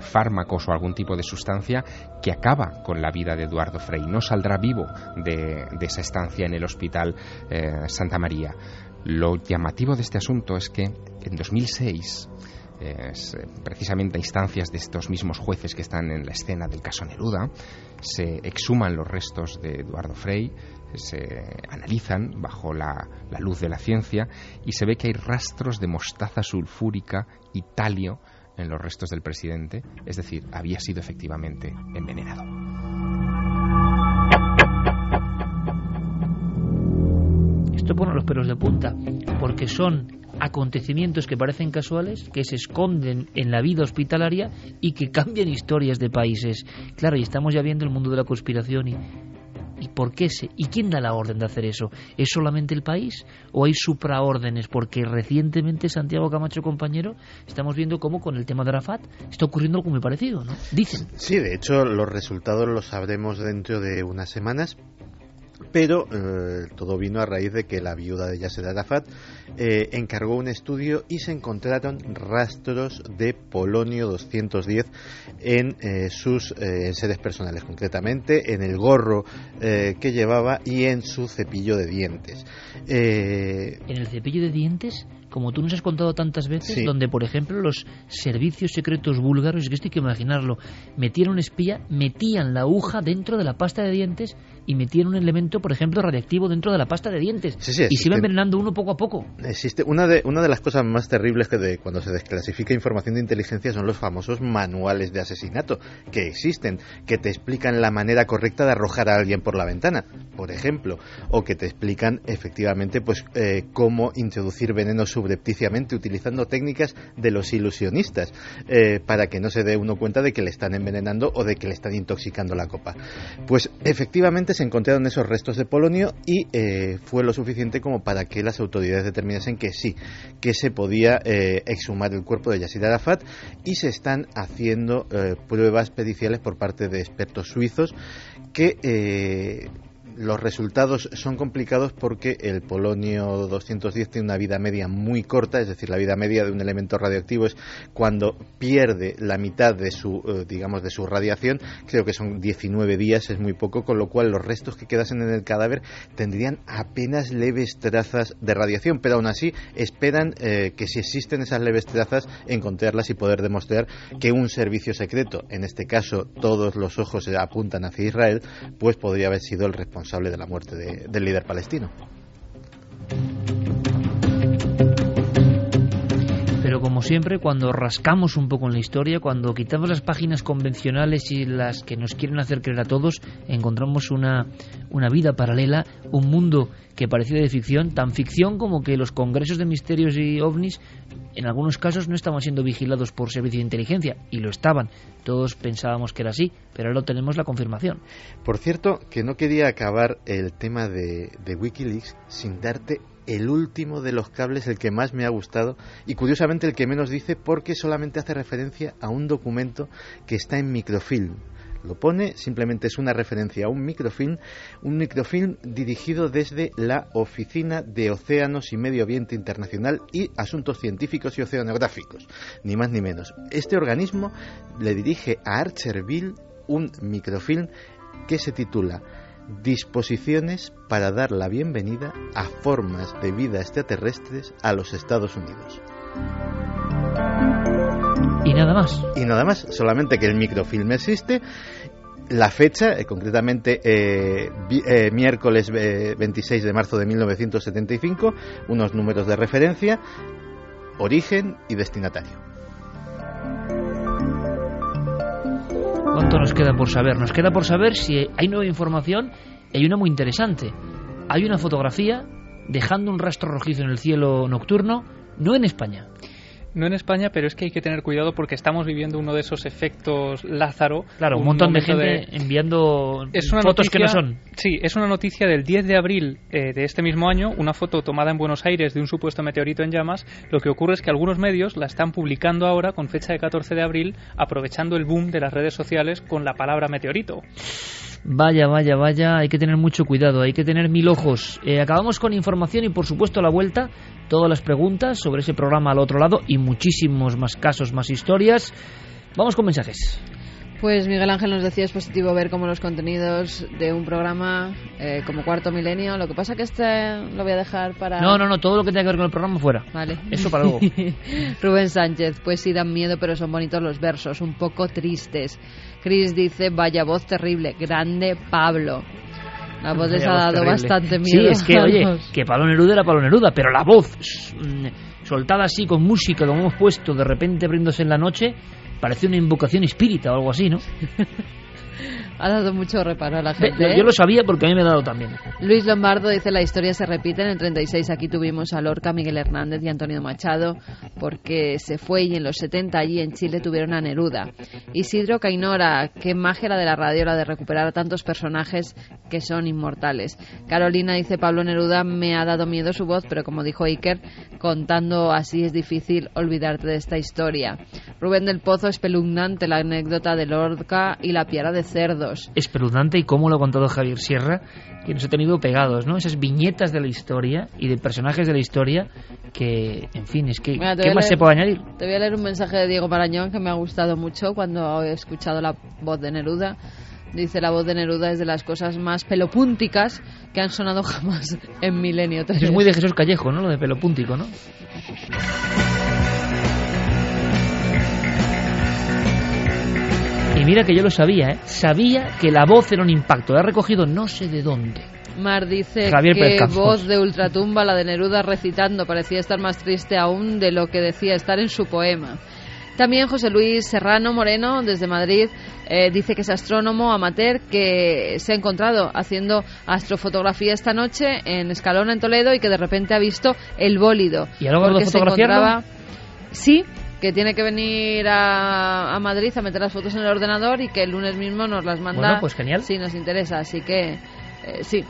E: fármacos o algún tipo de sustancia que acaba con la vida de Eduardo Frei. No saldrá vivo de, de esa estancia en el hospital Santa María. Lo llamativo de este asunto es que en 2006 precisamente a instancias de estos mismos jueces que están en la escena del caso Neruda, se exhuman los restos de Eduardo Frei, se analizan bajo la, luz de la ciencia y se ve que hay rastros de mostaza sulfúrica y talio en los restos del presidente, es decir, había sido efectivamente envenenado.
A: Esto pone los pelos de punta, porque son acontecimientos que parecen casuales, que se esconden en la vida hospitalaria y que cambian historias de países. Claro, y estamos ya viendo el mundo de la conspiración y ¿Y por qué se? ¿Y quién da la orden de hacer eso? ¿Es solamente el país o hay supraórdenes? Porque recientemente, Santiago Camacho, compañero, estamos viendo cómo con el tema de Arafat está ocurriendo algo muy parecido, ¿no? Dicen.
D: Sí, de hecho, los resultados los sabremos dentro de unas semanas, pero eh, todo vino a raíz de que la viuda de Yasser Arafat eh, encargó un estudio y se encontraron rastros de polonio 210 en eh, sus seres personales, concretamente en el gorro que llevaba y en su cepillo de dientes.
A: ¿En el cepillo de dientes? Como tú nos has contado tantas veces, donde, por ejemplo, los servicios secretos búlgaros, que esto hay que imaginarlo, metían un espía, metían la aguja dentro de la pasta de dientes y metían un elemento, por ejemplo, radiactivo dentro de la pasta de dientes. y se iba envenenando uno poco a poco.
D: Existe una de, una de las cosas más terribles que de, cuando se desclasifica información de inteligencia son los famosos manuales de asesinato que existen, que te explican la manera correcta de arrojar a alguien por la ventana, por ejemplo, o que te explican efectivamente pues eh, cómo introducir veneno subrepticiamente utilizando técnicas de los ilusionistas eh, para que no se dé uno cuenta de que le están envenenando o de que le están intoxicando la copa. Pues efectivamente se encontraron esos restos de polonio y eh, fue lo suficiente como para que las autoridades determinasen que sí, que se podía eh, exhumar el cuerpo de Yasir Arafat y se están haciendo pruebas periciales por parte de expertos suizos que los resultados son complicados porque el polonio 210 tiene una vida media muy corta, es decir, la vida media de un elemento radioactivo es cuando pierde la mitad de su, eh, digamos, de su radiación, creo que son 19 días, es muy poco, con lo cual los restos que quedasen en el cadáver tendrían apenas leves trazas de radiación, pero aún así esperan eh, que si existen esas leves trazas, encontrarlas y poder demostrar que un servicio secreto, en este caso todos los ojos apuntan hacia Israel, pues podría haber sido el responsable de la muerte del líder palestino.
A: Pero como siempre, cuando rascamos un poco en la historia, cuando quitamos las páginas convencionales y las que nos quieren hacer creer a todos, encontramos una, una vida paralela, un mundo que parecía de ficción, tan ficción como que los congresos de misterios y ovnis en algunos casos no estaban siendo vigilados por servicios de inteligencia, y lo estaban. Todos pensábamos que era así, pero ahora tenemos la confirmación.
D: Por cierto, que no quería acabar el tema de, de Wikileaks sin darte el último de los cables, el que más me ha gustado y curiosamente el que menos dice porque solamente hace referencia a un documento que está en microfilm lo pone, simplemente es una referencia a un microfilm, un microfilm dirigido desde la Oficina de Océanos y Medio Ambiente Internacional y Asuntos Científicos y Oceanográficos, ni más ni menos. Este organismo le dirige a Archerville un microfilm que se titula Disposiciones para dar la bienvenida a formas de vida extraterrestres a los Estados Unidos.
A: Y nada más.
D: Y nada más, solamente que el microfilm existe. La fecha, eh, concretamente eh, eh, miércoles 26 de marzo de 1975, unos números de referencia, origen y destinatario.
A: ¿Cuánto nos queda por saber? Nos queda por saber si hay nueva información y hay una muy interesante. Hay una fotografía dejando un rastro rojizo en el cielo nocturno, no en España,
B: no en España, pero es que hay que tener cuidado porque estamos viviendo uno de esos efectos Lázaro.
A: Claro, un, montón de gente enviando fotos que no son.
B: Sí, es una noticia del 10 de abril eh, de este mismo año, una foto tomada en Buenos Aires de un supuesto meteorito en llamas. Lo que ocurre es que algunos medios la están publicando ahora con fecha de 14 de abril, aprovechando el boom de las redes sociales con la palabra meteorito.
A: Vaya, vaya, vaya, hay que tener mucho cuidado, hay que tener mil ojos. Eh, acabamos con información y por supuesto a la vuelta todas las preguntas sobre ese programa al otro lado y muchísimos más casos, más historias. Vamos con mensajes.
C: Pues Miguel Ángel nos decía es positivo ver cómo los contenidos de un programa eh, como Cuarto Milenio, lo que pasa que este lo voy a dejar para...
A: No, no, no, todo lo que tenga que ver con el programa fuera.
C: Vale.
A: Eso para luego.
C: Rubén Sánchez, pues sí dan miedo, pero son bonitos los versos, un poco tristes. Chris dice, vaya voz terrible, grande Pablo. La voz les ha dado bastante miedo.
A: Sí, es que, oye, que Pablo Neruda era Pablo Neruda, pero la voz mm, soltada así con música, como hemos puesto, de repente abriéndose en la noche, parece una invocación espírita o algo así, ¿no?
C: ha dado mucho reparo a la gente. ¿eh?
A: Yo lo sabía porque a mí me ha dado también.
C: Luis Lombardo dice la historia se repite. En el 36 aquí tuvimos a Lorca, Miguel Hernández y Antonio Machado porque se fue y en los 70 allí en Chile tuvieron a Neruda. Isidro Cainora, qué magia la de la radio, la de recuperar a tantos personajes que son inmortales. Carolina dice Pablo Neruda me ha dado miedo su voz, pero como dijo Iker, contando así es difícil olvidarte de esta historia. Rubén del Pozo, espeluznante la anécdota de Lorca y la piara de cerdos.
A: Espeluznante y cómo lo ha contado Javier Sierra, que nos ha tenido pegados, ¿no? Esas viñetas de la historia y de personajes de la historia que, en fin, es que,
C: Mira,
A: ¿qué más
C: leer-
A: se puede añadir?
C: Te voy a leer un mensaje de Diego Marañón que me ha gustado mucho cuando he escuchado la voz de Neruda. Dice la voz de Neruda es de las cosas más pelopúnticas que han sonado jamás en Milenio 3.
A: Eso es muy de Jesús Callejo, ¿no? Lo de pelo púntico, ¿no? Y mira que yo lo sabía, ¿eh? Sabía que la voz era un impacto. La ha recogido no sé de dónde.
C: Mar dice
A: Javier
C: que voz de ultratumba la de Neruda recitando parecía estar más triste aún de lo que decía estar en su poema. También José Luis Serrano Moreno, desde Madrid, eh, dice que es astrónomo amateur que se ha encontrado haciendo astrofotografía esta noche en Escalona, en Toledo, y que de repente ha visto el bólido.
A: ¿Y ahora
C: porque se encontraba- Sí, que tiene que venir a, a Madrid a meter las fotos en el ordenador y que el lunes mismo nos las manda
A: Bueno, pues genial.
C: si nos interesa. Así que eh, sí.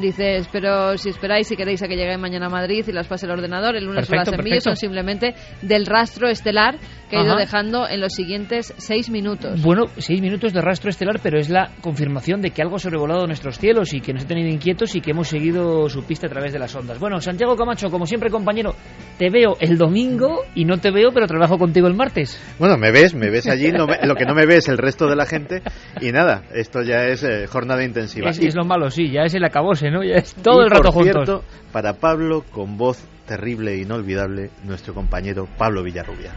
C: Dice, espero, si esperáis, si queréis a que llegue mañana a Madrid y las pase el ordenador, el lunes
A: Perfecto,
C: las envío, son simplemente del rastro estelar que he ido
A: Ajá.
C: dejando en los siguientes seis minutos.
A: Bueno, seis minutos de rastro estelar, pero es la confirmación de que algo ha sobrevolado nuestros cielos y que nos ha tenido inquietos y que hemos seguido su pista a través de las ondas. Bueno, Santiago Camacho, como siempre, compañero, te veo el domingo y no te veo, pero trabajo contigo el martes.
D: Bueno, me ves, me ves allí, no me- lo que no me ve es el resto de la gente y nada, esto ya es eh, jornada intensiva.
A: Es,
D: Y-
A: es lo malo, sí, ya es el acabose, ¿no? Ya es todo
D: y,
A: el rato
D: por
A: juntos.
D: cierto, para Pablo, con voz terrible e inolvidable, nuestro compañero Pablo Villarrubia.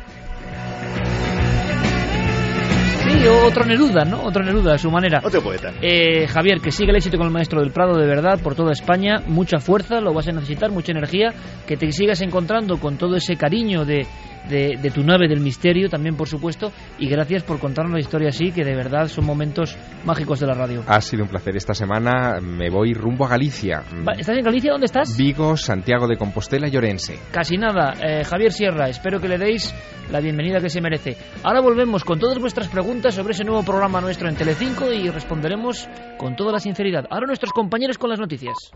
A: Sí, otro Neruda, ¿no? Otro Neruda a su manera.
D: Otro poeta.
A: Eh, Javier, que siga el éxito con el maestro del Prado de verdad por toda España. Mucha fuerza, lo vas a necesitar, mucha energía. Que te sigas encontrando con todo ese cariño de, de, de tu nave del misterio, también por supuesto. Y gracias por contarnos la historia así, que de verdad son momentos mágicos de la radio.
E: Ha sido un placer esta semana. Me voy rumbo a Galicia.
A: ¿Estás en Galicia? ¿Dónde estás?
E: Vigo, Santiago de Compostela y Orense.
A: Casi nada. Eh, Javier Sierra, espero que le deis la bienvenida que se merece. Ahora volvemos con todas vuestras preguntas sobre ese nuevo programa nuestro en Telecinco y responderemos con toda la sinceridad. Ahora nuestros compañeros con las noticias.